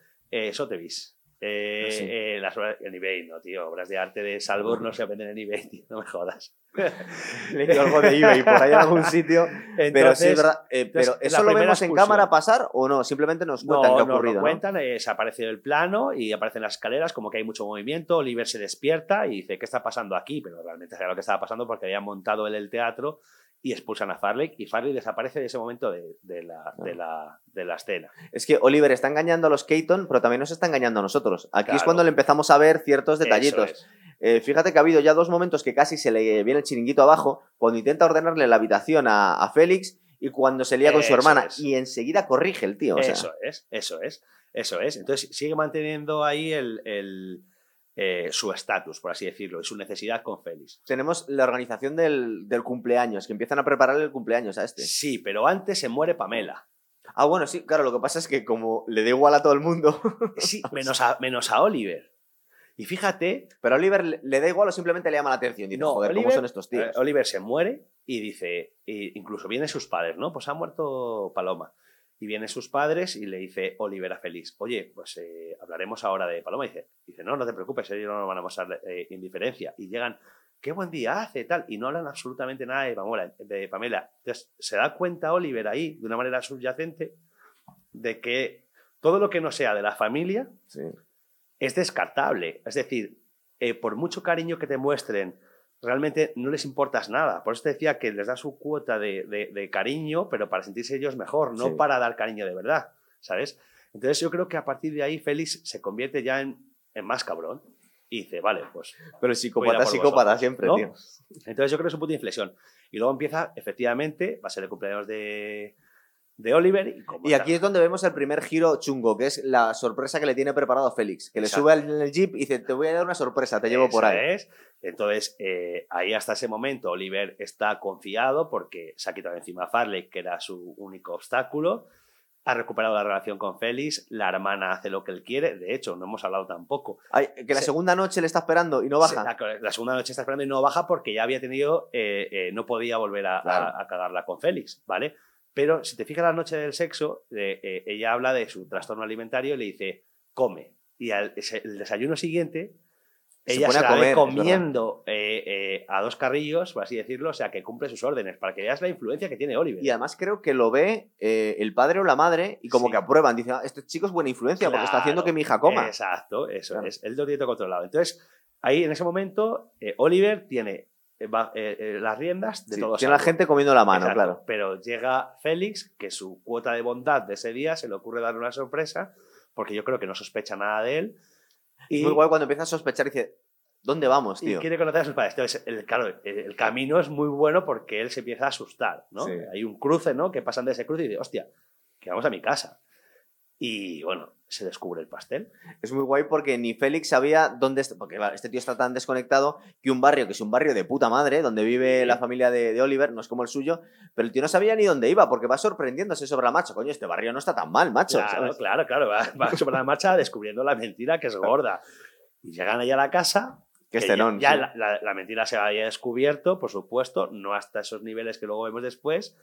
Speaker 2: Sotheby's. Eh, las obras en eBay, no, tío. Obras de arte de Salvor no se venden en eBay, tío, no me jodas.
Speaker 1: Le algo de eBay por ahí en algún sitio. pero sí es verdad. Eh, pero ¿eso lo vemos en cámara pasar o no? Simplemente nos cuentan qué ha ocurrido.
Speaker 2: No, cuentan, eh, se aparece el plano y aparecen las escaleras, como que hay mucho movimiento. Oliver se despierta y dice, ¿qué está pasando aquí? Pero realmente sabía lo que estaba pasando porque había montado él el teatro y expulsan a Farley y Farley desaparece de ese momento de, la, de, la, de, la, escena.
Speaker 1: Es que Oliver está engañando a los Keaton, pero también nos está engañando a nosotros. Aquí es cuando le empezamos a ver ciertos detallitos. Eh, fíjate que ha habido ya dos momentos que casi se le viene el chiringuito abajo, cuando intenta ordenarle la habitación a, Félix y cuando se lía con su hermana. Y enseguida corrige el tío.
Speaker 2: eso es, eso es, eso es. Entonces sigue manteniendo ahí el eh, su estatus, por así decirlo, y su necesidad con Félix.
Speaker 1: Tenemos la organización del, cumpleaños, que empiezan a prepararle el cumpleaños a este.
Speaker 2: Sí, pero antes se muere Pamela.
Speaker 1: Ah, bueno, sí, claro, lo que pasa es que como le da igual a todo el mundo.
Speaker 2: sí, menos a, menos a Oliver. Y fíjate.
Speaker 1: Pero a Oliver le, da igual o simplemente le llama la atención. Dice, no, joder, ¿cómo son estos tíos?
Speaker 2: Eh, Oliver se muere y dice, incluso vienen sus padres, ¿no? Pues ha muerto Paloma. Y vienen sus padres y le dice Oliver a Félix, oye, pues eh, hablaremos ahora de Paloma. Y dice, dice, no, no te preocupes, ellos no nos van a mostrar eh, indiferencia. Y llegan, qué buen día hace, tal. Y no hablan absolutamente nada de Pamela. De Pamela. Entonces, se da cuenta Oliver ahí, de una manera subyacente, de que todo lo que no sea de la familia es descartable. Es decir, eh, por mucho cariño que te muestren, realmente no les importas nada. Por eso te decía que les da su cuota de, cariño, pero para sentirse ellos mejor, no para dar cariño de verdad, ¿sabes? Entonces yo creo que a partir de ahí Félix se convierte ya en, más cabrón y dice, vale, pues...
Speaker 1: Pero psicópata psicópata siempre, tío.
Speaker 2: Entonces yo creo que es un punto de inflexión. Y luego empieza, efectivamente, va a ser el cumpleaños de, de Oliver.
Speaker 1: Y, aquí es donde vemos el primer giro chungo, que es la sorpresa que le tiene preparado Félix, que le sube en el jeep y dice, te voy a dar una sorpresa, te llevo por ahí.
Speaker 2: Es. Entonces, eh, ahí hasta ese momento Oliver está confiado porque se ha quitado encima a Farley, que era su único obstáculo. Ha recuperado la relación con Félix, la hermana hace lo que él quiere, de hecho, no hemos hablado tampoco.
Speaker 1: que la segunda noche le está esperando y no baja.
Speaker 2: la, segunda noche está esperando y no baja porque ya había tenido, eh, eh, no podía volver a, a cagarla con Félix, ¿vale? Pero si te fijas la noche del sexo, eh, ella habla de su trastorno alimentario y le dice, come. Y al, el desayuno siguiente,
Speaker 1: Se
Speaker 2: ella
Speaker 1: pone
Speaker 2: se
Speaker 1: a
Speaker 2: la
Speaker 1: comer,
Speaker 2: comiendo eh, eh, a dos carrillos, por así decirlo, o sea, que cumple sus órdenes, para que veas la influencia que tiene Oliver.
Speaker 1: Y además creo que lo ve eh, el padre o la madre y como
Speaker 2: Sí.
Speaker 1: que aprueban. Dicen, "Ah, este chico es buena influencia porque está haciendo que mi hija coma.
Speaker 2: Exacto, eso
Speaker 1: Claro.
Speaker 2: es. Tiene todo controlado. Entonces, ahí en ese momento, eh, Oliver tiene eh, va- eh, eh, las riendas de
Speaker 1: Sí,
Speaker 2: todo
Speaker 1: tiene la gente comiendo la mano,
Speaker 2: Exacto,
Speaker 1: claro.
Speaker 2: Pero llega Félix, que su cuota de bondad de ese día se le ocurre darle una sorpresa, porque yo creo que no sospecha nada de él. Y,
Speaker 1: Muy guay cuando empieza a sospechar y dice, ¿dónde vamos,
Speaker 2: y
Speaker 1: tío?
Speaker 2: quiere conocer a sus padres. Entonces, el, claro, el, el camino es muy bueno porque él se empieza a asustar, ¿no?
Speaker 1: Sí.
Speaker 2: Hay un cruce, ¿no? Que pasan de ese cruce y dice, hostia, que vamos a mi casa. Y bueno, se descubre el pastel.
Speaker 1: Es muy guay porque ni Félix sabía dónde porque claro, este tío está tan desconectado que un barrio que es un barrio de puta madre, donde vive la familia de, de Oliver, no es como el suyo, pero el tío no sabía ni dónde iba porque va sorprendiéndose sobre la marcha. Coño, este barrio no está tan mal, macho.
Speaker 2: Claro,
Speaker 1: ¿sabes?
Speaker 2: claro, claro. Va, va sobre la marcha descubriendo la mentira que es gorda. Y llegan ahí a la casa.
Speaker 1: Que es
Speaker 2: ya-
Speaker 1: cenón,
Speaker 2: Ya,
Speaker 1: sí.
Speaker 2: la, la- la mentira se había descubierto, por supuesto, no hasta esos niveles que luego vemos después.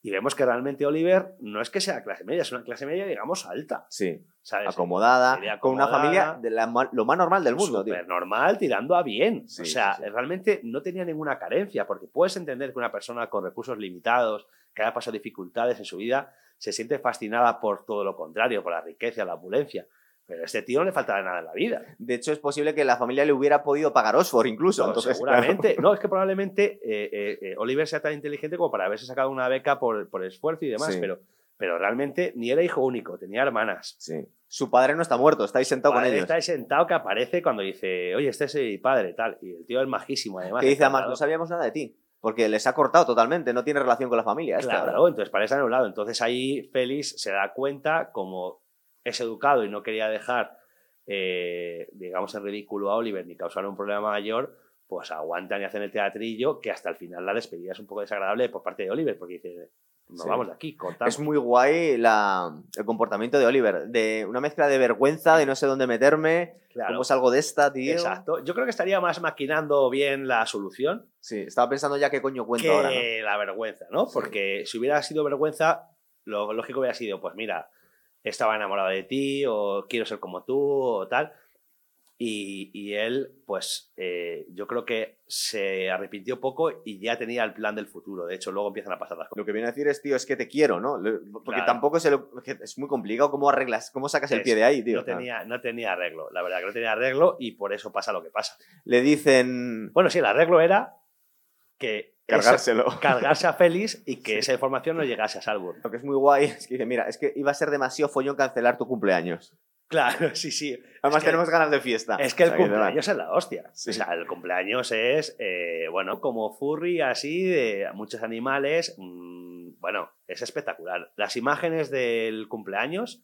Speaker 2: Y vemos que realmente Oliver no es que sea clase media, es una clase media, digamos, alta.
Speaker 1: Sí,
Speaker 2: ¿sabes?
Speaker 1: acomodada, con una familia de la lo más normal del mundo, tío.
Speaker 2: Súper normal, tirando a bien.
Speaker 1: Sí,
Speaker 2: o sea,
Speaker 1: sí, sí.
Speaker 2: realmente no tenía ninguna carencia, porque puedes entender que una persona con recursos limitados, que haya pasado dificultades en su vida, se siente fascinada por todo lo contrario, por la riqueza, la opulencia. Pero a este tío no le faltaba nada en la vida.
Speaker 1: De hecho, es posible que la familia le hubiera podido pagar Oxford incluso.
Speaker 2: No,
Speaker 1: entonces,
Speaker 2: seguramente. No, es que probablemente eh, eh, eh, Oliver sea tan inteligente como para haberse sacado una beca por, por esfuerzo y demás,
Speaker 1: Sí.
Speaker 2: pero, pero realmente ni era hijo único, tenía hermanas.
Speaker 1: Sí. Su padre no está muerto, está ahí sentado con
Speaker 2: Padre
Speaker 1: ellos.
Speaker 2: Está ahí sentado que aparece cuando dice, oye, este es mi padre, tal. Y el tío es majísimo, además.
Speaker 1: Que dice, además, no sabíamos nada de ti. Porque les ha cortado totalmente, no tiene relación con la familia. esta,
Speaker 2: Claro,
Speaker 1: ¿verdad?
Speaker 2: entonces parece anulado. Entonces ahí Félix se da cuenta, como es educado y no quería dejar, eh, digamos, en ridículo a Oliver ni causar un problema mayor, pues aguantan y hacen el teatrillo, que hasta el final la despedida es un poco desagradable por parte de Oliver, porque dice, nos
Speaker 1: Sí.
Speaker 2: vamos de aquí, cortamos.
Speaker 1: Es muy guay la- el comportamiento de Oliver. De una mezcla de vergüenza, de no sé dónde meterme.
Speaker 2: Claro.
Speaker 1: ¿Cómo salgo de esta, tío?
Speaker 2: Exacto. Yo creo que estaría más maquinando bien la solución
Speaker 1: Sí, estaba pensando ya qué coño cuento
Speaker 2: que
Speaker 1: ahora, ¿no?
Speaker 2: la vergüenza, ¿no?
Speaker 1: Sí.
Speaker 2: Porque si hubiera sido vergüenza, lo lógico hubiera sido, pues mira, estaba enamorado de ti, o quiero ser como tú, o tal. Y, y él, pues, eh, yo creo que se arrepintió poco y ya tenía el plan del futuro. De hecho, luego empiezan a pasar las cosas.
Speaker 1: Lo que viene a decir es, tío, es que te quiero, ¿no? Porque
Speaker 2: Claro.
Speaker 1: tampoco se lo- es muy complicado cómo arreglas, cómo sacas el pie de ahí, tío.
Speaker 2: No tenía, no tenía arreglo, la verdad que no tenía arreglo y por eso pasa lo que pasa.
Speaker 1: Le dicen
Speaker 2: Bueno, sí, el arreglo era que esa-
Speaker 1: cargárselo.
Speaker 2: cargarse a Félix y que esa información no llegase a Salburn.
Speaker 1: Lo que es muy guay es que dice, mira, es que iba a ser demasiado follón cancelar tu cumpleaños.
Speaker 2: Claro, sí, sí.
Speaker 1: Además
Speaker 2: Es que-
Speaker 1: tenemos ganas de fiesta.
Speaker 2: Es que el
Speaker 1: O sea,
Speaker 2: cumpleaños es la hostia.
Speaker 1: Sí.
Speaker 2: O sea, el cumpleaños es, eh, bueno, como furry así, de muchos animales. mm, bueno, es espectacular. Las imágenes del cumpleaños,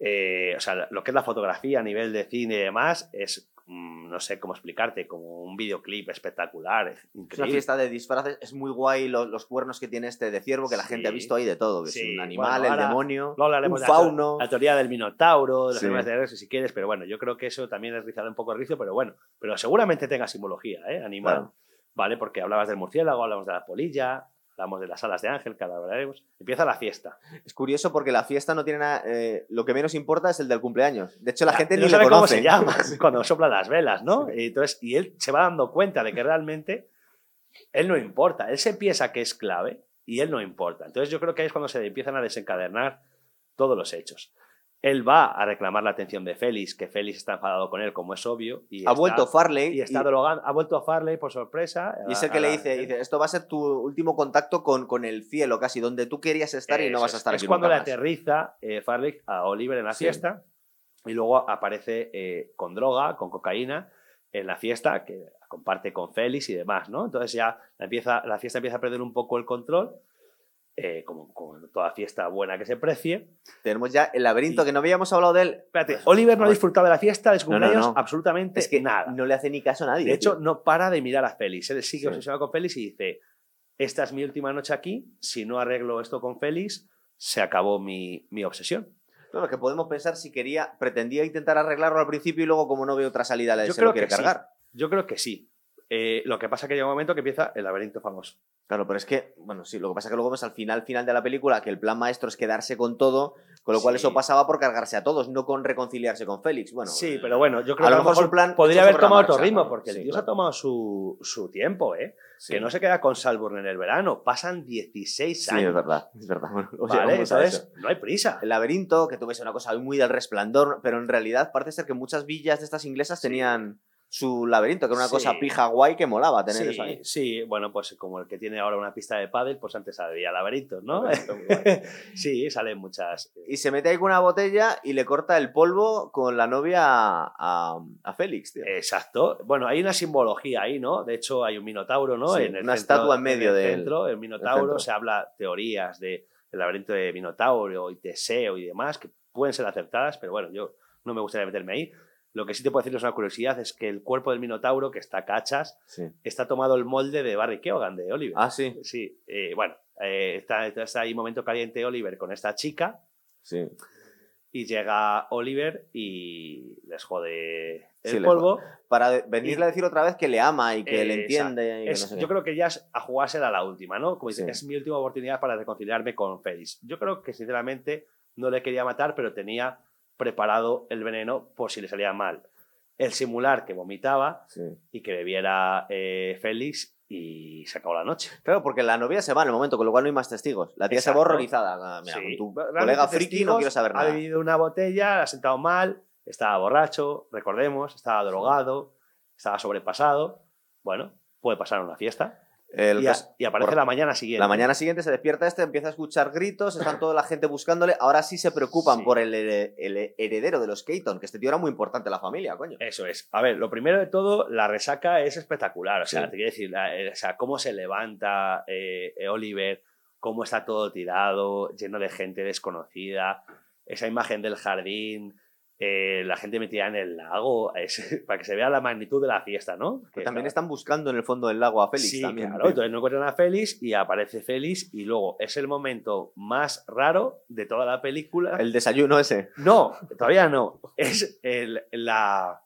Speaker 2: eh, o sea, lo que es la fotografía a nivel de cine y demás, es, no sé cómo explicarte, como un videoclip espectacular. Es
Speaker 1: una fiesta de disfraces, es muy guay lo- los, cuernos que tiene este de ciervo, que la gente ha
Speaker 2: Sí.
Speaker 1: visto ahí de todo. que Es
Speaker 2: Sí,
Speaker 1: un animal,
Speaker 2: bueno,
Speaker 1: el
Speaker 2: ahora-
Speaker 1: demonio,
Speaker 2: Luego hablaremos
Speaker 1: un
Speaker 2: de la
Speaker 1: fauno.
Speaker 2: la teoría del minotauro, de las
Speaker 1: Sí.
Speaker 2: animales de regreso, si quieres, pero bueno, yo creo que eso también es rizar un poco el rizo, pero bueno, pero seguramente tenga simbología, ¿eh? Animal.
Speaker 1: Claro.
Speaker 2: ¿Vale? Porque hablabas del murciélago, hablamos de la polilla, hablamos de las alas de ángel, que hablaremos. Empieza la fiesta.
Speaker 1: Es curioso porque la fiesta no tiene nada. eh, lo que menos importa es el del cumpleaños. De hecho, la
Speaker 2: Ya,
Speaker 1: gente
Speaker 2: no
Speaker 1: ni le
Speaker 2: sabe
Speaker 1: conoce.
Speaker 2: cómo se llama cuando sopla las velas, ¿no? Y, entonces, y él se va dando cuenta de que realmente él no importa. Él se piensa que es clave y él no importa. Entonces yo creo que ahí es cuando se empiezan a desencadenar todos los hechos. Él va a reclamar la atención de Félix, que Félix está enfadado con él, como es obvio. Y
Speaker 1: Ha
Speaker 2: está-
Speaker 1: vuelto Farley
Speaker 2: y está
Speaker 1: y-
Speaker 2: drogando. Ha vuelto a Farley por sorpresa.
Speaker 1: y, es el que le dice, dice, esto va a ser tu último contacto con, con el cielo, casi donde tú querías estar y no vas a
Speaker 2: es.
Speaker 1: estar
Speaker 2: Es
Speaker 1: aquí
Speaker 2: cuando le
Speaker 1: nunca más".
Speaker 2: aterriza eh, Farley a Oliver en la
Speaker 1: Sí.
Speaker 2: fiesta y luego aparece eh, con droga, con cocaína en la fiesta que comparte con Félix y demás, ¿no? Entonces ya empieza, la fiesta empieza a perder un poco el control, eh, como, como toda fiesta buena que se precie.
Speaker 1: Tenemos ya el laberinto,
Speaker 2: Y-
Speaker 1: que no habíamos hablado de él.
Speaker 2: Espérate, Oliver no ha
Speaker 1: Joder.
Speaker 2: disfrutado de la fiesta, de su
Speaker 1: No, no,
Speaker 2: cumpleaños,
Speaker 1: no.
Speaker 2: absolutamente
Speaker 1: Es que
Speaker 2: nada.
Speaker 1: no le hace ni caso a nadie.
Speaker 2: De hecho,
Speaker 1: tío.
Speaker 2: no para de mirar a Félix. Él sigue
Speaker 1: Sí.
Speaker 2: obsesionado con Félix y dice, esta es mi última noche aquí, si no arreglo esto con Félix, se acabó mi, mi obsesión.
Speaker 1: Claro, que podemos pensar si quería, pretendía intentar arreglarlo al principio y luego, como no ve otra salida, le
Speaker 2: Yo
Speaker 1: se lo quiere
Speaker 2: que sí.
Speaker 1: cargar.
Speaker 2: Yo creo que sí. Eh, lo que pasa es que llega un momento que empieza el laberinto famoso.
Speaker 1: Claro, pero es que, bueno, sí, lo que pasa es que luego ves al final, final de la película que el plan maestro es quedarse con todo, con lo cual
Speaker 2: Sí.
Speaker 1: eso pasaba por cargarse a todos, no con reconciliarse con Félix. Bueno,
Speaker 2: Sí,
Speaker 1: eh,
Speaker 2: pero bueno, yo creo
Speaker 1: a
Speaker 2: que
Speaker 1: lo mejor su plan
Speaker 2: podría haber tomado otro ritmo, porque el
Speaker 1: Sí,
Speaker 2: tío se ha tomado su, su tiempo, ¿eh?
Speaker 1: sí.
Speaker 2: Que no se queda con Salburn en el verano, pasan 16
Speaker 1: Sí,
Speaker 2: años.
Speaker 1: es verdad, es verdad. Bueno, luego
Speaker 2: Vale, entonces no hay prisa.
Speaker 1: El laberinto, que tú ves una cosa muy del resplandor, pero en realidad parece ser que muchas villas de estas inglesas
Speaker 2: Sí.
Speaker 1: tenían su laberinto, que era una
Speaker 2: Sí.
Speaker 1: cosa pija guay que molaba tener
Speaker 2: Sí,
Speaker 1: eso ahí.
Speaker 2: sí, bueno, pues como el que tiene ahora una pista de pádel, pues antes había laberintos, ¿no? Sí, salen muchas.
Speaker 1: Y se mete ahí con una botella y le corta el polvo con la novia a, a- a Félix, tío.
Speaker 2: Exacto. Bueno, hay una simbología ahí, ¿no? De hecho, hay un minotauro, ¿no?
Speaker 1: Sí,
Speaker 2: en el
Speaker 1: una
Speaker 2: centro-
Speaker 1: estatua en medio
Speaker 2: el
Speaker 1: del-
Speaker 2: centro, el minotauro,
Speaker 1: centro.
Speaker 2: se habla teorías de el laberinto de Minotauro y Teseo y demás, que pueden ser acertadas, pero bueno, yo no me gustaría meterme ahí. Lo que sí te puedo decir es una curiosidad, es que el cuerpo del Minotauro, que está cachas,
Speaker 1: Sí.
Speaker 2: está tomado el molde de Barry Keoghan, de Oliver.
Speaker 1: Ah, sí,
Speaker 2: Sí, eh, bueno, eh, está, está ahí momento caliente Oliver con esta chica
Speaker 1: sí.
Speaker 2: y llega Oliver y les jode el
Speaker 1: Sí,
Speaker 2: polvo.
Speaker 1: Para venirle a decir otra vez que le ama y que
Speaker 2: Eh,
Speaker 1: le entiende. y que
Speaker 2: Es-
Speaker 1: no sé qué.
Speaker 2: yo creo que ya a jugársela la última, ¿no? Como dice,
Speaker 1: Sí.
Speaker 2: es mi última oportunidad para reconciliarme con Félix. Yo creo que, sinceramente, no le quería matar, pero tenía preparado el veneno por si le salía mal. El simular que vomitaba
Speaker 1: Sí.
Speaker 2: y que bebiera eh, Félix y se acabó la noche.
Speaker 1: Claro, porque la novia se va en el momento, con lo cual no hay más testigos. La tía se va horrorizada. Ah, Mira,
Speaker 2: Sí.
Speaker 1: con tu colega friki no quiero saber
Speaker 2: Ha
Speaker 1: nada.
Speaker 2: bebido una botella, ha sentado mal, estaba borracho, recordemos, estaba drogado, estaba sobrepasado. Bueno, puede pasar en una fiesta.
Speaker 1: El
Speaker 2: y, a-
Speaker 1: caso-
Speaker 2: y aparece
Speaker 1: por-
Speaker 2: la mañana siguiente.
Speaker 1: La mañana siguiente se despierta este, empieza a escuchar gritos, están toda la gente buscándole. Ahora sí se preocupan
Speaker 2: Sí.
Speaker 1: por el, here- el heredero de los Keaton, que este tío era muy importante en la familia, coño.
Speaker 2: Eso es. A ver, lo primero de todo, la resaca es espectacular. O sea,
Speaker 1: Sí.
Speaker 2: te quiero decir, la- eh, o sea, cómo se levanta eh, eh, Oliver, cómo está todo tirado, lleno de gente desconocida, esa imagen del jardín, eh, la gente metida en el lago, es- para que se vea la magnitud de la fiesta, ¿no?
Speaker 1: Que también están buscando en el fondo del lago a Félix.
Speaker 2: sí,
Speaker 1: también,
Speaker 2: claro.
Speaker 1: tío.
Speaker 2: Entonces no encuentran a Félix y aparece Félix y luego es el momento más raro de toda la película.
Speaker 1: El desayuno ese.
Speaker 2: No, todavía no. Es el- la.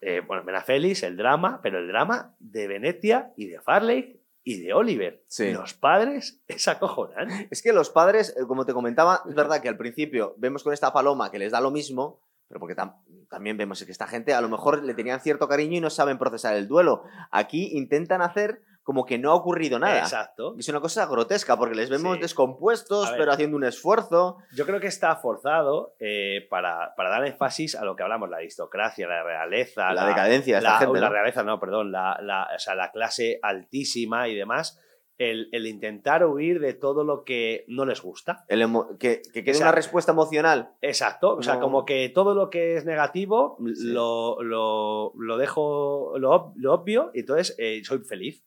Speaker 2: Eh, bueno, ven a Félix, el drama, pero el drama de Venetia y de Farley y de Oliver.
Speaker 1: Sí.
Speaker 2: Los padres es acojonante.
Speaker 1: Es que los padres, eh, como te comentaba, es verdad que al principio vemos con esta paloma que les da lo mismo, pero porque tam- también vemos que esta gente a lo mejor le tenían cierto cariño y no saben procesar el duelo. Aquí intentan hacer como que no ha ocurrido nada.
Speaker 2: Exacto.
Speaker 1: Es una cosa grotesca porque les vemos
Speaker 2: Sí.
Speaker 1: descompuestos,
Speaker 2: A ver.
Speaker 1: pero haciendo un esfuerzo.
Speaker 2: Yo creo que está forzado eh, para, para dar énfasis a lo que hablamos, la aristocracia, la realeza,
Speaker 1: La decadencia de esta
Speaker 2: la,
Speaker 1: gente,
Speaker 2: la
Speaker 1: ¿no?
Speaker 2: realeza, no, perdón, la, la- o sea, la clase altísima y demás. El, el intentar huir de todo lo que no les gusta.
Speaker 1: El que,
Speaker 2: sea,
Speaker 1: una respuesta emocional.
Speaker 2: Exacto, o sea, como que todo lo que es negativo
Speaker 1: Sí.
Speaker 2: lo, lo, lo dejo lo, ob- lo obvio y entonces eh, soy feliz,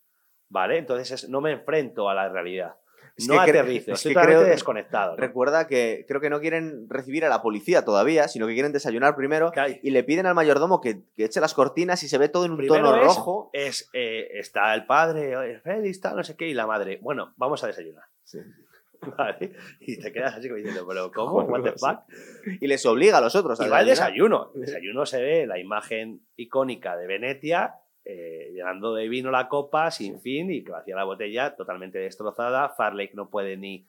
Speaker 2: ¿vale? Entonces es- no me enfrento a la realidad,
Speaker 1: Es
Speaker 2: no aterrizo,
Speaker 1: es
Speaker 2: estoy totalmente
Speaker 1: creo-
Speaker 2: desconectado. ¿no?
Speaker 1: Recuerda que creo que no quieren recibir a la policía todavía, sino que quieren desayunar primero y le piden al mayordomo que, que eche las cortinas y se ve todo en un
Speaker 2: Primero
Speaker 1: tono
Speaker 2: es-
Speaker 1: rojo.
Speaker 2: Es, eh, está el padre, feliz, tal, no sé qué, y la madre, bueno, vamos a desayunar. ¿Vale? Y te quedas así como diciendo, pero ¿cómo? What the fuck?
Speaker 1: Y les obliga a los otros a
Speaker 2: Y va el desayuno. El desayuno se ve la imagen icónica de Venetia, eh, llenando de vino la copa sin fin y que vacía la botella totalmente destrozada. Farley no puede ni,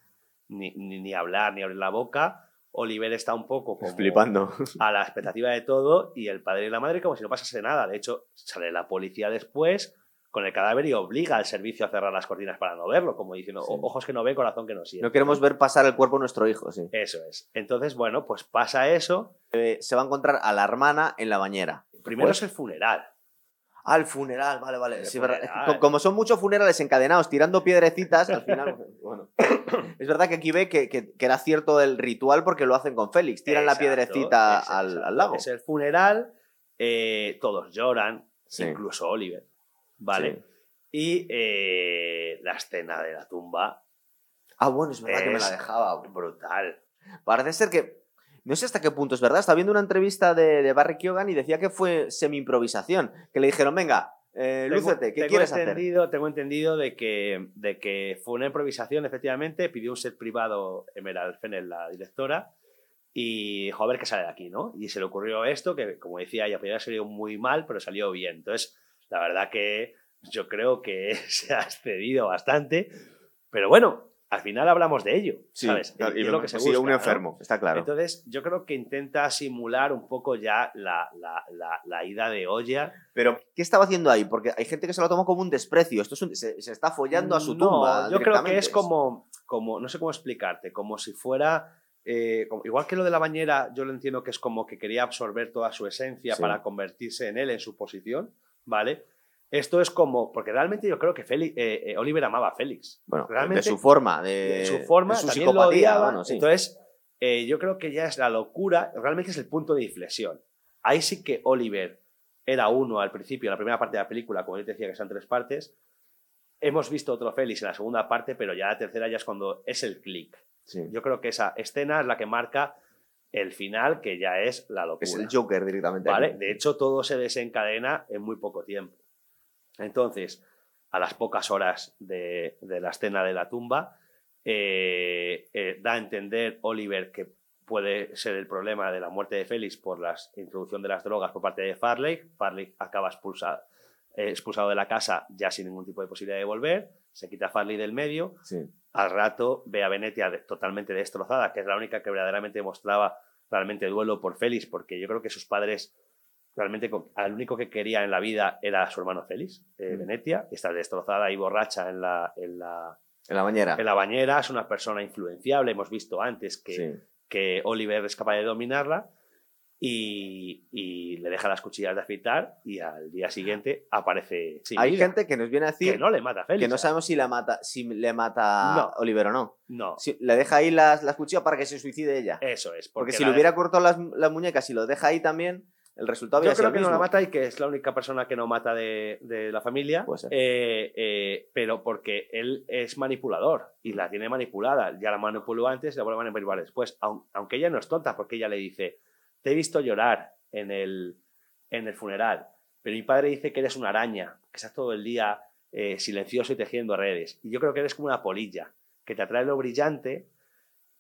Speaker 2: ni, ni, ni hablar ni abrir la boca. Oliver está un poco como
Speaker 1: Flipando.
Speaker 2: a la expectativa de todo y el padre y la madre como si no pasase nada. De hecho, sale la policía después con el cadáver y obliga al servicio a cerrar las cortinas para no verlo, como diciendo,
Speaker 1: Sí.
Speaker 2: "O- ojos que no ve, corazón que no siente.
Speaker 1: No queremos ver pasar el cuerpo de nuestro hijo, sí.
Speaker 2: Eso es. Entonces, bueno, pues pasa eso.
Speaker 1: Eh, se va a encontrar a la hermana en la bañera.
Speaker 2: Primero
Speaker 1: Pues-
Speaker 2: es el funeral.
Speaker 1: Ah, el funeral, vale, vale. Sí,
Speaker 2: funeral.
Speaker 1: como son muchos funerales encadenados tirando piedrecitas, al final. bueno. Es verdad que aquí ve que, que- que era cierto el ritual porque lo hacen con Félix. Tiran la piedrecita al,
Speaker 2: exacto.
Speaker 1: al lago.
Speaker 2: Es el funeral, eh, todos lloran,
Speaker 1: Sí.
Speaker 2: incluso Oliver, ¿vale?
Speaker 1: Sí.
Speaker 2: Y eh, la escena de la tumba
Speaker 1: Ah, bueno, es verdad que me la dejaba.
Speaker 2: brutal.
Speaker 1: Parece ser que. No sé hasta qué punto es verdad. Estaba viendo una entrevista de, de Barry Keoghan y decía que fue semi-improvisación. Que le dijeron, venga, eh,
Speaker 2: Tengo-
Speaker 1: lúcete, ¿qué quieres hacer?
Speaker 2: Tengo entendido de que, de que fue una improvisación, efectivamente, pidió un set privado Emerald Fennel, la directora, y dijo, a ver qué sale de aquí, ¿no? Y se le ocurrió esto, que como decía ella, podría haber salido muy mal, pero salió bien. Entonces, la verdad que yo creo que se ha excedido bastante, pero bueno, al final hablamos de ello,
Speaker 1: Sí,
Speaker 2: ¿sabes?
Speaker 1: claro,
Speaker 2: Y
Speaker 1: y
Speaker 2: lo que se
Speaker 1: sido un
Speaker 2: busca, ¿no?
Speaker 1: enfermo, está claro.
Speaker 2: Entonces, yo creo que intenta simular un poco ya la, la- la- la ida de olla.
Speaker 1: Pero, ¿qué estaba haciendo ahí? Porque hay gente que se lo toma como un desprecio. Esto es un- se, se está follando a su
Speaker 2: No,
Speaker 1: tumba.
Speaker 2: yo creo que es como, como, no sé cómo explicarte, como si fuera, eh, como- igual que lo de la bañera, yo lo entiendo que es como que quería absorber toda su esencia
Speaker 1: Sí.
Speaker 2: para convertirse en él, en su posición, ¿vale? Esto es como, porque realmente yo creo que Félix- eh, eh, Oliver amaba a Félix.
Speaker 1: Bueno,
Speaker 2: realmente,
Speaker 1: de su forma, de,
Speaker 2: de su forma,
Speaker 1: de su
Speaker 2: también lo
Speaker 1: psicopatía.
Speaker 2: odiaba.
Speaker 1: bueno, sí.
Speaker 2: Entonces, eh, yo creo que ya es la locura, realmente es el punto de inflexión. Ahí sí que Oliver era uno al principio, en la primera parte de la película, como yo te decía que son tres partes. Hemos visto otro Félix en la segunda parte, pero ya la tercera ya es cuando es el click.
Speaker 1: Sí.
Speaker 2: Yo creo que esa escena es la que marca el final, que ya es la locura.
Speaker 1: Es el Joker directamente.
Speaker 2: ¿vale? De hecho, todo se desencadena en muy poco tiempo. Entonces, a las pocas horas de, de la escena de la tumba, eh, eh, da a entender Oliver que puede ser el problema de la muerte de Félix por la introducción de las drogas por parte de Farley. Farley acaba expulsado, eh, expulsado de la casa ya sin ningún tipo de posibilidad de volver. Se quita a Farley del medio
Speaker 1: Sí.
Speaker 2: al rato ve a Venetia de- totalmente destrozada, que es la única que verdaderamente mostraba realmente duelo por Félix, porque yo creo que sus padres realmente al único que quería en la vida era su hermano Félix, eh,
Speaker 1: Mm.
Speaker 2: Venetia, y está destrozada y borracha en la, en, la,
Speaker 1: En la bañera.
Speaker 2: en la bañera, es una persona influenciable, hemos visto antes que,
Speaker 1: Sí.
Speaker 2: que Oliver es capaz de dominarla y, y le deja las cuchillas de afeitar y al día siguiente aparece
Speaker 1: Hay gente que nos viene a decir
Speaker 2: que no le mata a Félix.
Speaker 1: que no sabemos si, la mata, si le mata
Speaker 2: No.
Speaker 1: Oliver o no.
Speaker 2: No,
Speaker 1: Si- le deja ahí las, las cuchillas para que se suicide ella.
Speaker 2: eso es.
Speaker 1: Porque,
Speaker 2: porque
Speaker 1: si le hubiera cortado las, las muñecas y lo deja ahí también, el resultado
Speaker 2: Yo creo que no la mata y que es la única persona que no mata de, de la familia. Eh, eh, pero porque él es manipulador y la tiene manipulada. Ya la manipuló antes y la vuelve a manipular después. Aun- Aunque ella no es tonta, porque ella le dice: Te he visto llorar en el, en el funeral, pero mi padre dice que eres una araña, que estás todo el día eh, silencioso y tejiendo redes. Y yo creo que eres como una polilla, que te atrae lo brillante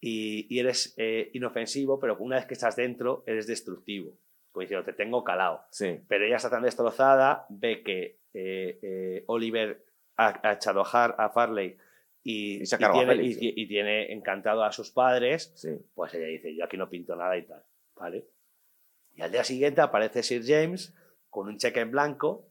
Speaker 2: y, y eres inofensivo, pero una vez que estás dentro, eres destructivo. Como diciendo, te tengo calado.
Speaker 1: Sí.
Speaker 2: Pero ella está tan destrozada, ve que eh, eh, Oliver ha, ha echado a, Har- a Farley y,
Speaker 1: se
Speaker 2: tiene,
Speaker 1: sí.
Speaker 2: y tiene encantado a sus padres,
Speaker 1: Sí.
Speaker 2: pues ella dice, yo aquí no pinto nada y tal, ¿vale? Y al día siguiente aparece Sir James con un cheque en blanco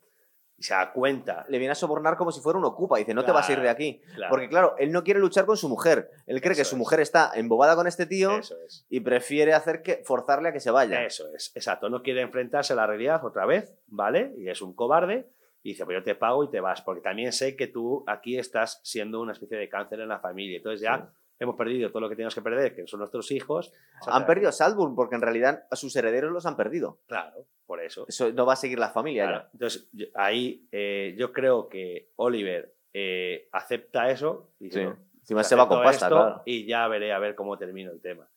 Speaker 2: y se da cuenta.
Speaker 1: Le viene a sobornar como si fuera un ocupa. Dice, no te vas a ir de aquí.
Speaker 2: claro,
Speaker 1: Porque claro, él no quiere luchar con su mujer. Él cree que su
Speaker 2: es.
Speaker 1: mujer está embobada con este tío
Speaker 2: es.
Speaker 1: y prefiere hacer que forzarle a que se vaya.
Speaker 2: Eso es, exacto. No quiere enfrentarse a la realidad otra vez, ¿vale? Y es un cobarde. Y dice, pues yo te pago y te vas, porque también sé que tú aquí estás siendo una especie de cáncer en la familia. Entonces ya
Speaker 1: Sí.
Speaker 2: Hemos perdido todo lo que teníamos que perder, que son nuestros hijos.
Speaker 1: Han perdido a Salzburg porque en realidad a sus herederos los han perdido.
Speaker 2: Claro, por eso.
Speaker 1: Eso no va a seguir la familia
Speaker 2: Claro.
Speaker 1: ya.
Speaker 2: Entonces, yo- ahí eh, yo creo que Oliver eh, acepta eso. Y
Speaker 1: Sí.
Speaker 2: "No,
Speaker 1: Encima
Speaker 2: te
Speaker 1: se va con pasta, claro.
Speaker 2: Y ya veré a ver cómo termina el tema.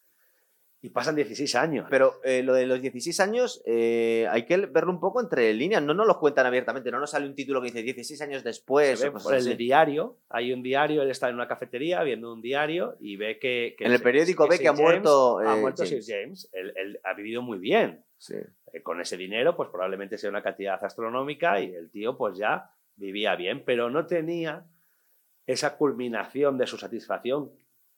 Speaker 2: Y pasan 16 años.
Speaker 1: Pero eh, lo de los 16 años eh, hay que verlo un poco entre líneas. No nos lo cuentan abiertamente. No nos sale un título que dice 16 años después. O
Speaker 2: ve por el diario, hay un diario, él está en una cafetería viendo un diario y ve que... que
Speaker 1: En el periódico ve que ha
Speaker 2: James-
Speaker 1: muerto,
Speaker 2: ha
Speaker 1: eh,
Speaker 2: muerto
Speaker 1: James.
Speaker 2: Sir James. Él, él ha vivido muy bien.
Speaker 1: Sí.
Speaker 2: Con ese dinero, pues probablemente sea una cantidad astronómica y el tío pues ya vivía bien, pero no tenía esa culminación de su satisfacción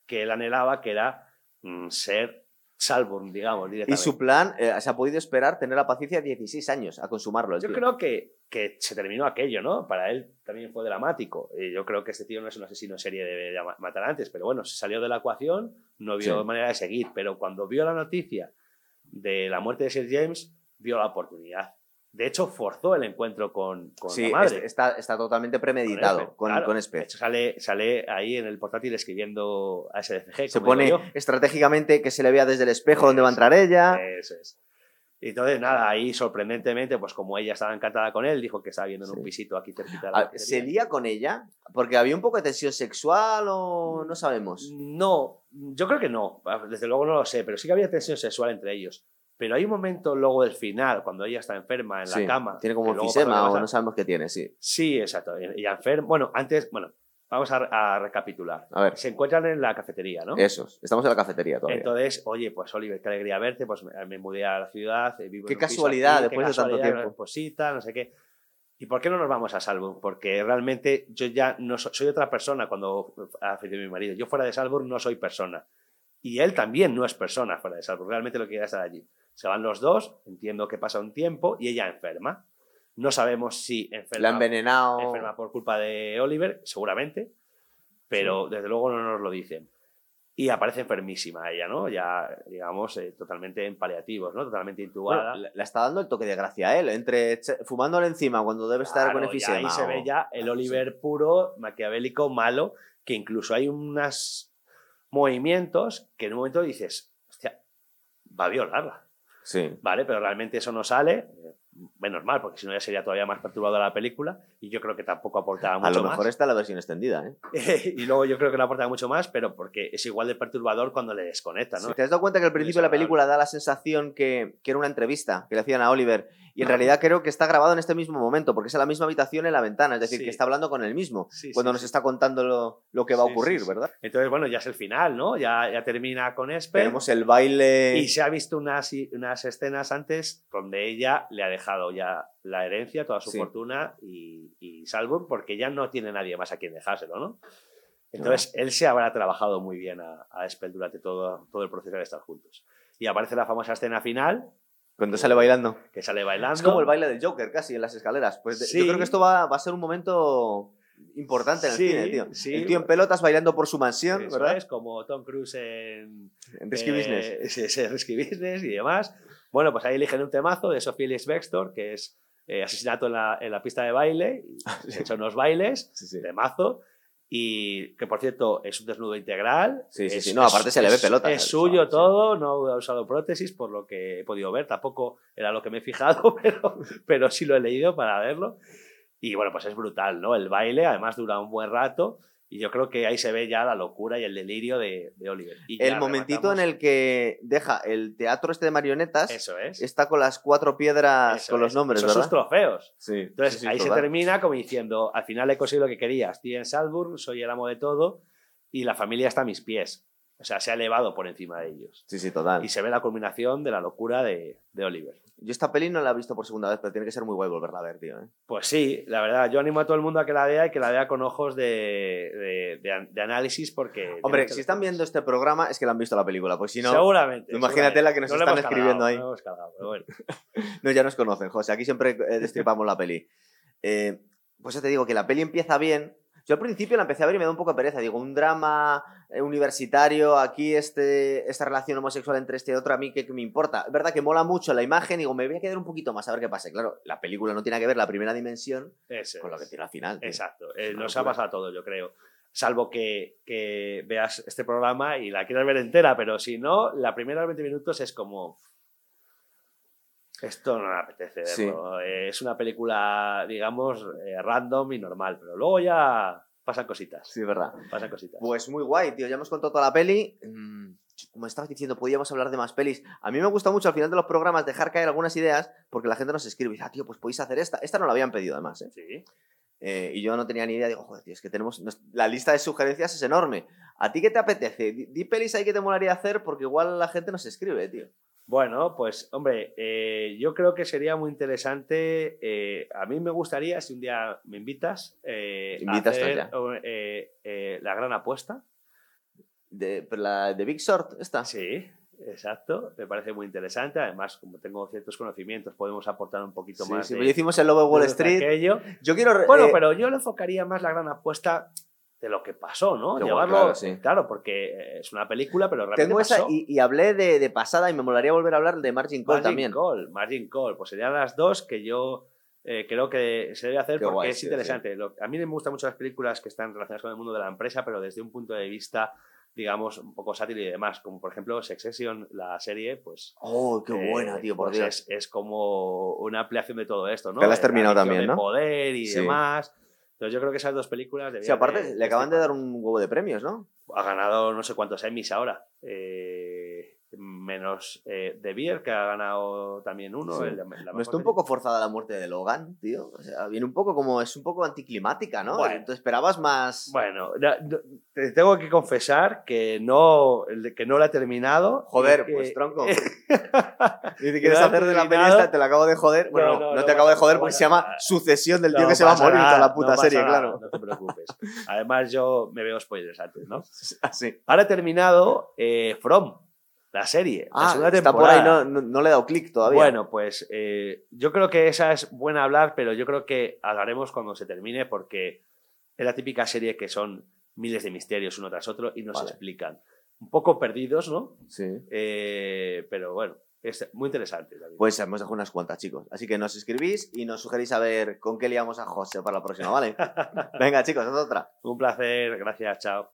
Speaker 2: que él anhelaba, que era mm, ser Salborn, digamos,
Speaker 1: Y
Speaker 2: directamente.
Speaker 1: su plan, eh, se ha podido esperar tener la paciencia 16 años a consumarlo.
Speaker 2: Yo
Speaker 1: tío.
Speaker 2: creo que, que se terminó aquello, ¿no? Para él también fue dramático. Y yo creo que este tío no es un asesino en serie de, de matar antes, pero bueno, se salió de la ecuación, no vio
Speaker 1: Sí.
Speaker 2: manera de seguir, pero cuando vio la noticia de la muerte de Sir James, vio la oportunidad. De hecho, forzó el encuentro con, con
Speaker 1: Sí,
Speaker 2: la madre.
Speaker 1: es- está, está totalmente premeditado con,
Speaker 2: claro.
Speaker 1: con
Speaker 2: De
Speaker 1: Espe.
Speaker 2: hecho, sale, sale ahí en el portátil escribiendo a SDFG.
Speaker 1: Se pone estratégicamente que se le vea desde el espejo donde va a
Speaker 2: Eso,
Speaker 1: entrar ella.
Speaker 2: Eso es. Y entonces, nada, ahí sorprendentemente, pues como ella estaba encantada con él, dijo que estaba viviendo en
Speaker 1: Sí.
Speaker 2: un pisito aquí cerquita de la
Speaker 1: Ah,
Speaker 2: cafetería.
Speaker 1: ¿Se lía con ella? Porque había un poco de tensión sexual o no sabemos.
Speaker 2: No, yo creo que no. Desde luego no lo sé, pero sí que había tensión sexual entre ellos. Pero hay un momento luego del final, cuando ella está enferma en
Speaker 1: Sí,
Speaker 2: la cama.
Speaker 1: Tiene como
Speaker 2: que
Speaker 1: un
Speaker 2: luego pasa lo que
Speaker 1: fisema o no sabemos qué tiene, sí.
Speaker 2: Sí, exacto. Y enferma. Bueno, antes, bueno, vamos a, a recapitular.
Speaker 1: A ver,
Speaker 2: Se encuentran en la cafetería, ¿no?
Speaker 1: esos. Estamos en la cafetería todavía.
Speaker 2: Entonces, oye, pues Oliver, qué alegría verte, pues me, mudé a la ciudad, eh, vivo
Speaker 1: Qué
Speaker 2: en un piso
Speaker 1: casualidad,
Speaker 2: aquí,
Speaker 1: después
Speaker 2: qué
Speaker 1: de tanto
Speaker 2: casualidad,
Speaker 1: tiempo.
Speaker 2: Pues sí, tal, no sé qué. ¿Y por qué no nos vamos a Salburn? Porque realmente yo ya no soy, soy otra persona cuando ha fallecido mi marido. Yo fuera de Salburn no soy persona. Y él también no es persona fuera de Salburn. Realmente lo quiere estar allí. Se van los dos, entiendo que pasa un tiempo y ella enferma. No sabemos si enferma,
Speaker 1: La envenenado.
Speaker 2: enferma por culpa de Oliver, seguramente, pero desde luego no nos lo dicen. Y aparece enfermísima ella, ¿no? Ya, digamos, eh, totalmente en paliativos, ¿no? Totalmente intubada.
Speaker 1: Bueno, le está dando el toque de gracia a él, entre fumándole encima cuando debe estar con
Speaker 2: Claro,
Speaker 1: efisema.
Speaker 2: ahí se ve ya el Oliver puro, maquiavélico, malo, que incluso hay unos movimientos que en un momento dices, hostia, va a violarla.
Speaker 1: Sí.
Speaker 2: ¿vale? Pero realmente eso no sale, menos mal, porque si no ya sería todavía más perturbadora la película y yo creo que tampoco aportaba mucho
Speaker 1: A lo
Speaker 2: más.
Speaker 1: mejor está la versión extendida, ¿eh?
Speaker 2: y luego yo creo que no aportaba mucho más, pero porque es igual de perturbador cuando le desconecta, ¿no?
Speaker 1: Sí, ¿Te has dado cuenta que al principio de la película da la sensación que, que era una entrevista que le hacían a Oliver? Y en realidad creo que está grabado en este mismo momento, porque es en la misma habitación en la ventana, es decir,
Speaker 2: Sí.
Speaker 1: que está hablando con él mismo
Speaker 2: Sí,
Speaker 1: cuando
Speaker 2: sí.
Speaker 1: nos está contando lo, lo que va a ocurrir. ¿verdad?
Speaker 2: Entonces, bueno, ya es el final, ¿no? Ya, ya termina con Esper.
Speaker 1: Tenemos el baile.
Speaker 2: Y se ha visto unas, unas escenas antes donde ella le ha dejado ya la herencia, toda su fortuna y, y Salburn, porque ya no tiene nadie más a quien dejárselo, ¿no? Entonces, él se habrá trabajado muy bien a, a Spell durante todo, todo el proceso de estar juntos. Y aparece la famosa escena final,
Speaker 1: Cuando sale bailando.
Speaker 2: que sale bailando.
Speaker 1: Es como el baile del Joker, casi, en las escaleras. Pues
Speaker 2: Sí.
Speaker 1: yo creo que esto va, va a ser un momento importante en el
Speaker 2: Sí,
Speaker 1: cine, tío.
Speaker 2: sí.
Speaker 1: El tío en pelotas bailando por su mansión,
Speaker 2: Eso
Speaker 1: ¿verdad?
Speaker 2: es, como Tom Cruise en,
Speaker 1: En Risky
Speaker 2: eh,
Speaker 1: Business.
Speaker 2: sí, sí, Risky Business y demás. Bueno, pues ahí eligen un temazo de Sophie Ellis Bextor, que es eh, asesinato en la, en la pista de baile. Se echan unos bailes,
Speaker 1: Sí, sí.
Speaker 2: temazo. Y que por cierto es un desnudo integral.
Speaker 1: Sí, sí,
Speaker 2: Es-
Speaker 1: sí. No, aparte se le ve
Speaker 2: es-
Speaker 1: pelota.
Speaker 2: Es
Speaker 1: al
Speaker 2: suyo
Speaker 1: sí.
Speaker 2: todo, no ha usado prótesis por lo que he podido ver. Tampoco era lo que me he fijado, pero, pero sí lo he leído para verlo. Y bueno, pues es brutal, ¿no? El baile además dura un buen rato. Y yo creo que ahí se ve ya la locura y el delirio de, de Oliver. Y
Speaker 1: El momentito en el que deja el teatro este de marionetas,
Speaker 2: Eso es.
Speaker 1: está con las cuatro piedras
Speaker 2: eso
Speaker 1: con los
Speaker 2: es.
Speaker 1: nombres, ¿verdad?
Speaker 2: sus trofeos.
Speaker 1: Sí.
Speaker 2: Entonces
Speaker 1: sí, sí,
Speaker 2: ahí se termina como diciendo, al final he conseguido lo que quería, estoy en Salzburg, soy el amo de todo y la familia está a mis pies. O sea, se ha elevado por encima de ellos.
Speaker 1: Sí, sí, total.
Speaker 2: Y se ve la culminación de la locura de, de Oliver.
Speaker 1: Yo esta peli no la he visto por segunda vez, pero tiene que ser muy guay volverla a ver, tío. ¿eh?
Speaker 2: Pues sí, la verdad, yo animo a todo el mundo a que la vea y que la vea con ojos de, de- de an- de análisis porque...
Speaker 1: Hombre, si están viendo este programa es que la han visto la película, pues si no,
Speaker 2: seguramente.
Speaker 1: imagínate
Speaker 2: seguramente.
Speaker 1: la que nos
Speaker 2: No
Speaker 1: están escribiendo
Speaker 2: cargado,
Speaker 1: ahí.
Speaker 2: no lo hemos cargado, pero bueno.
Speaker 1: no, ya nos conocen, José. Aquí siempre eh, destripamos la peli. Eh, pues ya te digo que la peli empieza bien. Yo al principio la empecé a ver y me da un poco de pereza. Digo, un drama eh, universitario, aquí este, esta relación homosexual entre este y otro, a mí que, me importa. Es verdad que mola mucho la imagen, digo, me voy a quedar un poquito más a ver qué pasa. Claro, la película no tiene que ver la primera dimensión con lo que
Speaker 2: es.
Speaker 1: tiene al final. tío.
Speaker 2: Exacto. Eh, nos ha pasado a todos, yo creo. Salvo que, que veas este programa y la quieras ver entera, pero si no, la primera 20 minutos es como. Esto no me apetece verlo. Eh, Es una película, digamos, eh, random y normal, pero luego ya pasan cositas.
Speaker 1: Sí, es verdad.
Speaker 2: Pasan cositas.
Speaker 1: Pues muy guay, tío. Ya hemos contado toda la peli. Mm, Como estabas diciendo, podíamos hablar de más pelis. A mí me gusta mucho al final de los programas dejar caer algunas ideas porque la gente nos escribe y dice, ah, tío, pues podéis hacer esta. Esta no la habían pedido además, ¿eh?
Speaker 2: Sí.
Speaker 1: Eh, y yo no tenía ni idea. Digo, joder, tío, es que tenemos. La lista de sugerencias es enorme. ¿A ti qué te apetece? Di, di pelis ahí que te molaría hacer porque igual la gente nos escribe, tío.
Speaker 2: Bueno, pues hombre, eh, yo creo que sería muy interesante. eh, a mí me gustaría, si un día me invitas, eh,
Speaker 1: Invitas tú
Speaker 2: hacer
Speaker 1: ya.
Speaker 2: eh, la gran apuesta.
Speaker 1: De, la de Big Short, esta.
Speaker 2: Sí, exacto. Me parece muy interesante. Además, como tengo ciertos conocimientos, podemos aportar un poquito
Speaker 1: Sí,
Speaker 2: más.
Speaker 1: sí,
Speaker 2: de-
Speaker 1: hicimos el Lobo Wall Street.
Speaker 2: aquello.
Speaker 1: Yo quiero.
Speaker 2: Bueno, pero yo le enfocaría más la gran apuesta de lo que pasó, ¿no? Llevarlo,
Speaker 1: claro, sí.
Speaker 2: claro, porque es una película, pero realmente
Speaker 1: Tengo esa
Speaker 2: pasó.
Speaker 1: y, y hablé de, de pasada y me molaría volver a hablar de Margin Call
Speaker 2: Margin
Speaker 1: también.
Speaker 2: Call, Margin Call. Pues serían las dos que yo eh, creo que se debe hacer
Speaker 1: Qué
Speaker 2: porque
Speaker 1: guay,
Speaker 2: es
Speaker 1: sí,
Speaker 2: interesante. Lo- a mí me gustan mucho las películas que están relacionadas con el mundo de la empresa, pero desde un punto de vista, digamos, un poco sátiro y demás. Como por ejemplo Succession, la serie, pues.
Speaker 1: Oh, qué
Speaker 2: eh,
Speaker 1: buena, tío, por
Speaker 2: pues
Speaker 1: Dios.
Speaker 2: Es, es como una ampliación de todo esto, ¿no?
Speaker 1: Que la has
Speaker 2: De
Speaker 1: terminado también,
Speaker 2: de
Speaker 1: ¿no?
Speaker 2: poder y
Speaker 1: Sí.
Speaker 2: demás. Entonces yo creo que esas dos películas
Speaker 1: Sí, aparte,
Speaker 2: de-
Speaker 1: le acaban de dar un huevo de premios, ¿no?
Speaker 2: ha ganado no sé cuántos Emmys ahora. Eh, menos eh, De Beer, que ha ganado también uno.
Speaker 1: Sí.
Speaker 2: el- la
Speaker 1: ¿No
Speaker 2: mejor
Speaker 1: está un poco forzada la muerte de Logan, tío? O sea, viene un poco como. Es un poco anticlimática, ¿no?
Speaker 2: Bueno.
Speaker 1: Esperabas más.
Speaker 2: Bueno, te tengo que confesar que no, que no la he terminado.
Speaker 1: Joder,
Speaker 2: que-
Speaker 1: pues tronco. Dice,
Speaker 2: No
Speaker 1: ¿quieres
Speaker 2: ha
Speaker 1: hacer de la peli esta? Te la acabo de joder. Bueno,
Speaker 2: No,
Speaker 1: no,
Speaker 2: no,
Speaker 1: no
Speaker 2: no
Speaker 1: te acabo de joder porque se llama. Sucesión del tío que se va a morir toda la puta serie,
Speaker 2: nada,
Speaker 1: claro.
Speaker 2: No te preocupes. Además, yo me veo spoilers antes, ¿no?
Speaker 1: Así.
Speaker 2: Ahora he terminado eh, From, la serie. la
Speaker 1: Ah,
Speaker 2: segunda
Speaker 1: está por ahí,
Speaker 2: temporada.
Speaker 1: no, no, no le he dado clic todavía.
Speaker 2: Bueno, pues eh, yo creo que esa es buena hablar, pero yo creo que hablaremos cuando se termine porque es la típica serie que son miles de misterios uno tras otro y nos
Speaker 1: Vale.
Speaker 2: explican. Un poco perdidos, ¿no?
Speaker 1: Sí.
Speaker 2: Eh, pero bueno, es muy interesante. David.
Speaker 1: Pues hemos dejado unas cuantas, chicos. Así que nos escribís y nos sugerís a ver con qué liamos a José para la próxima, ¿vale? Venga, chicos, haz otra.
Speaker 2: Un placer, gracias, chao.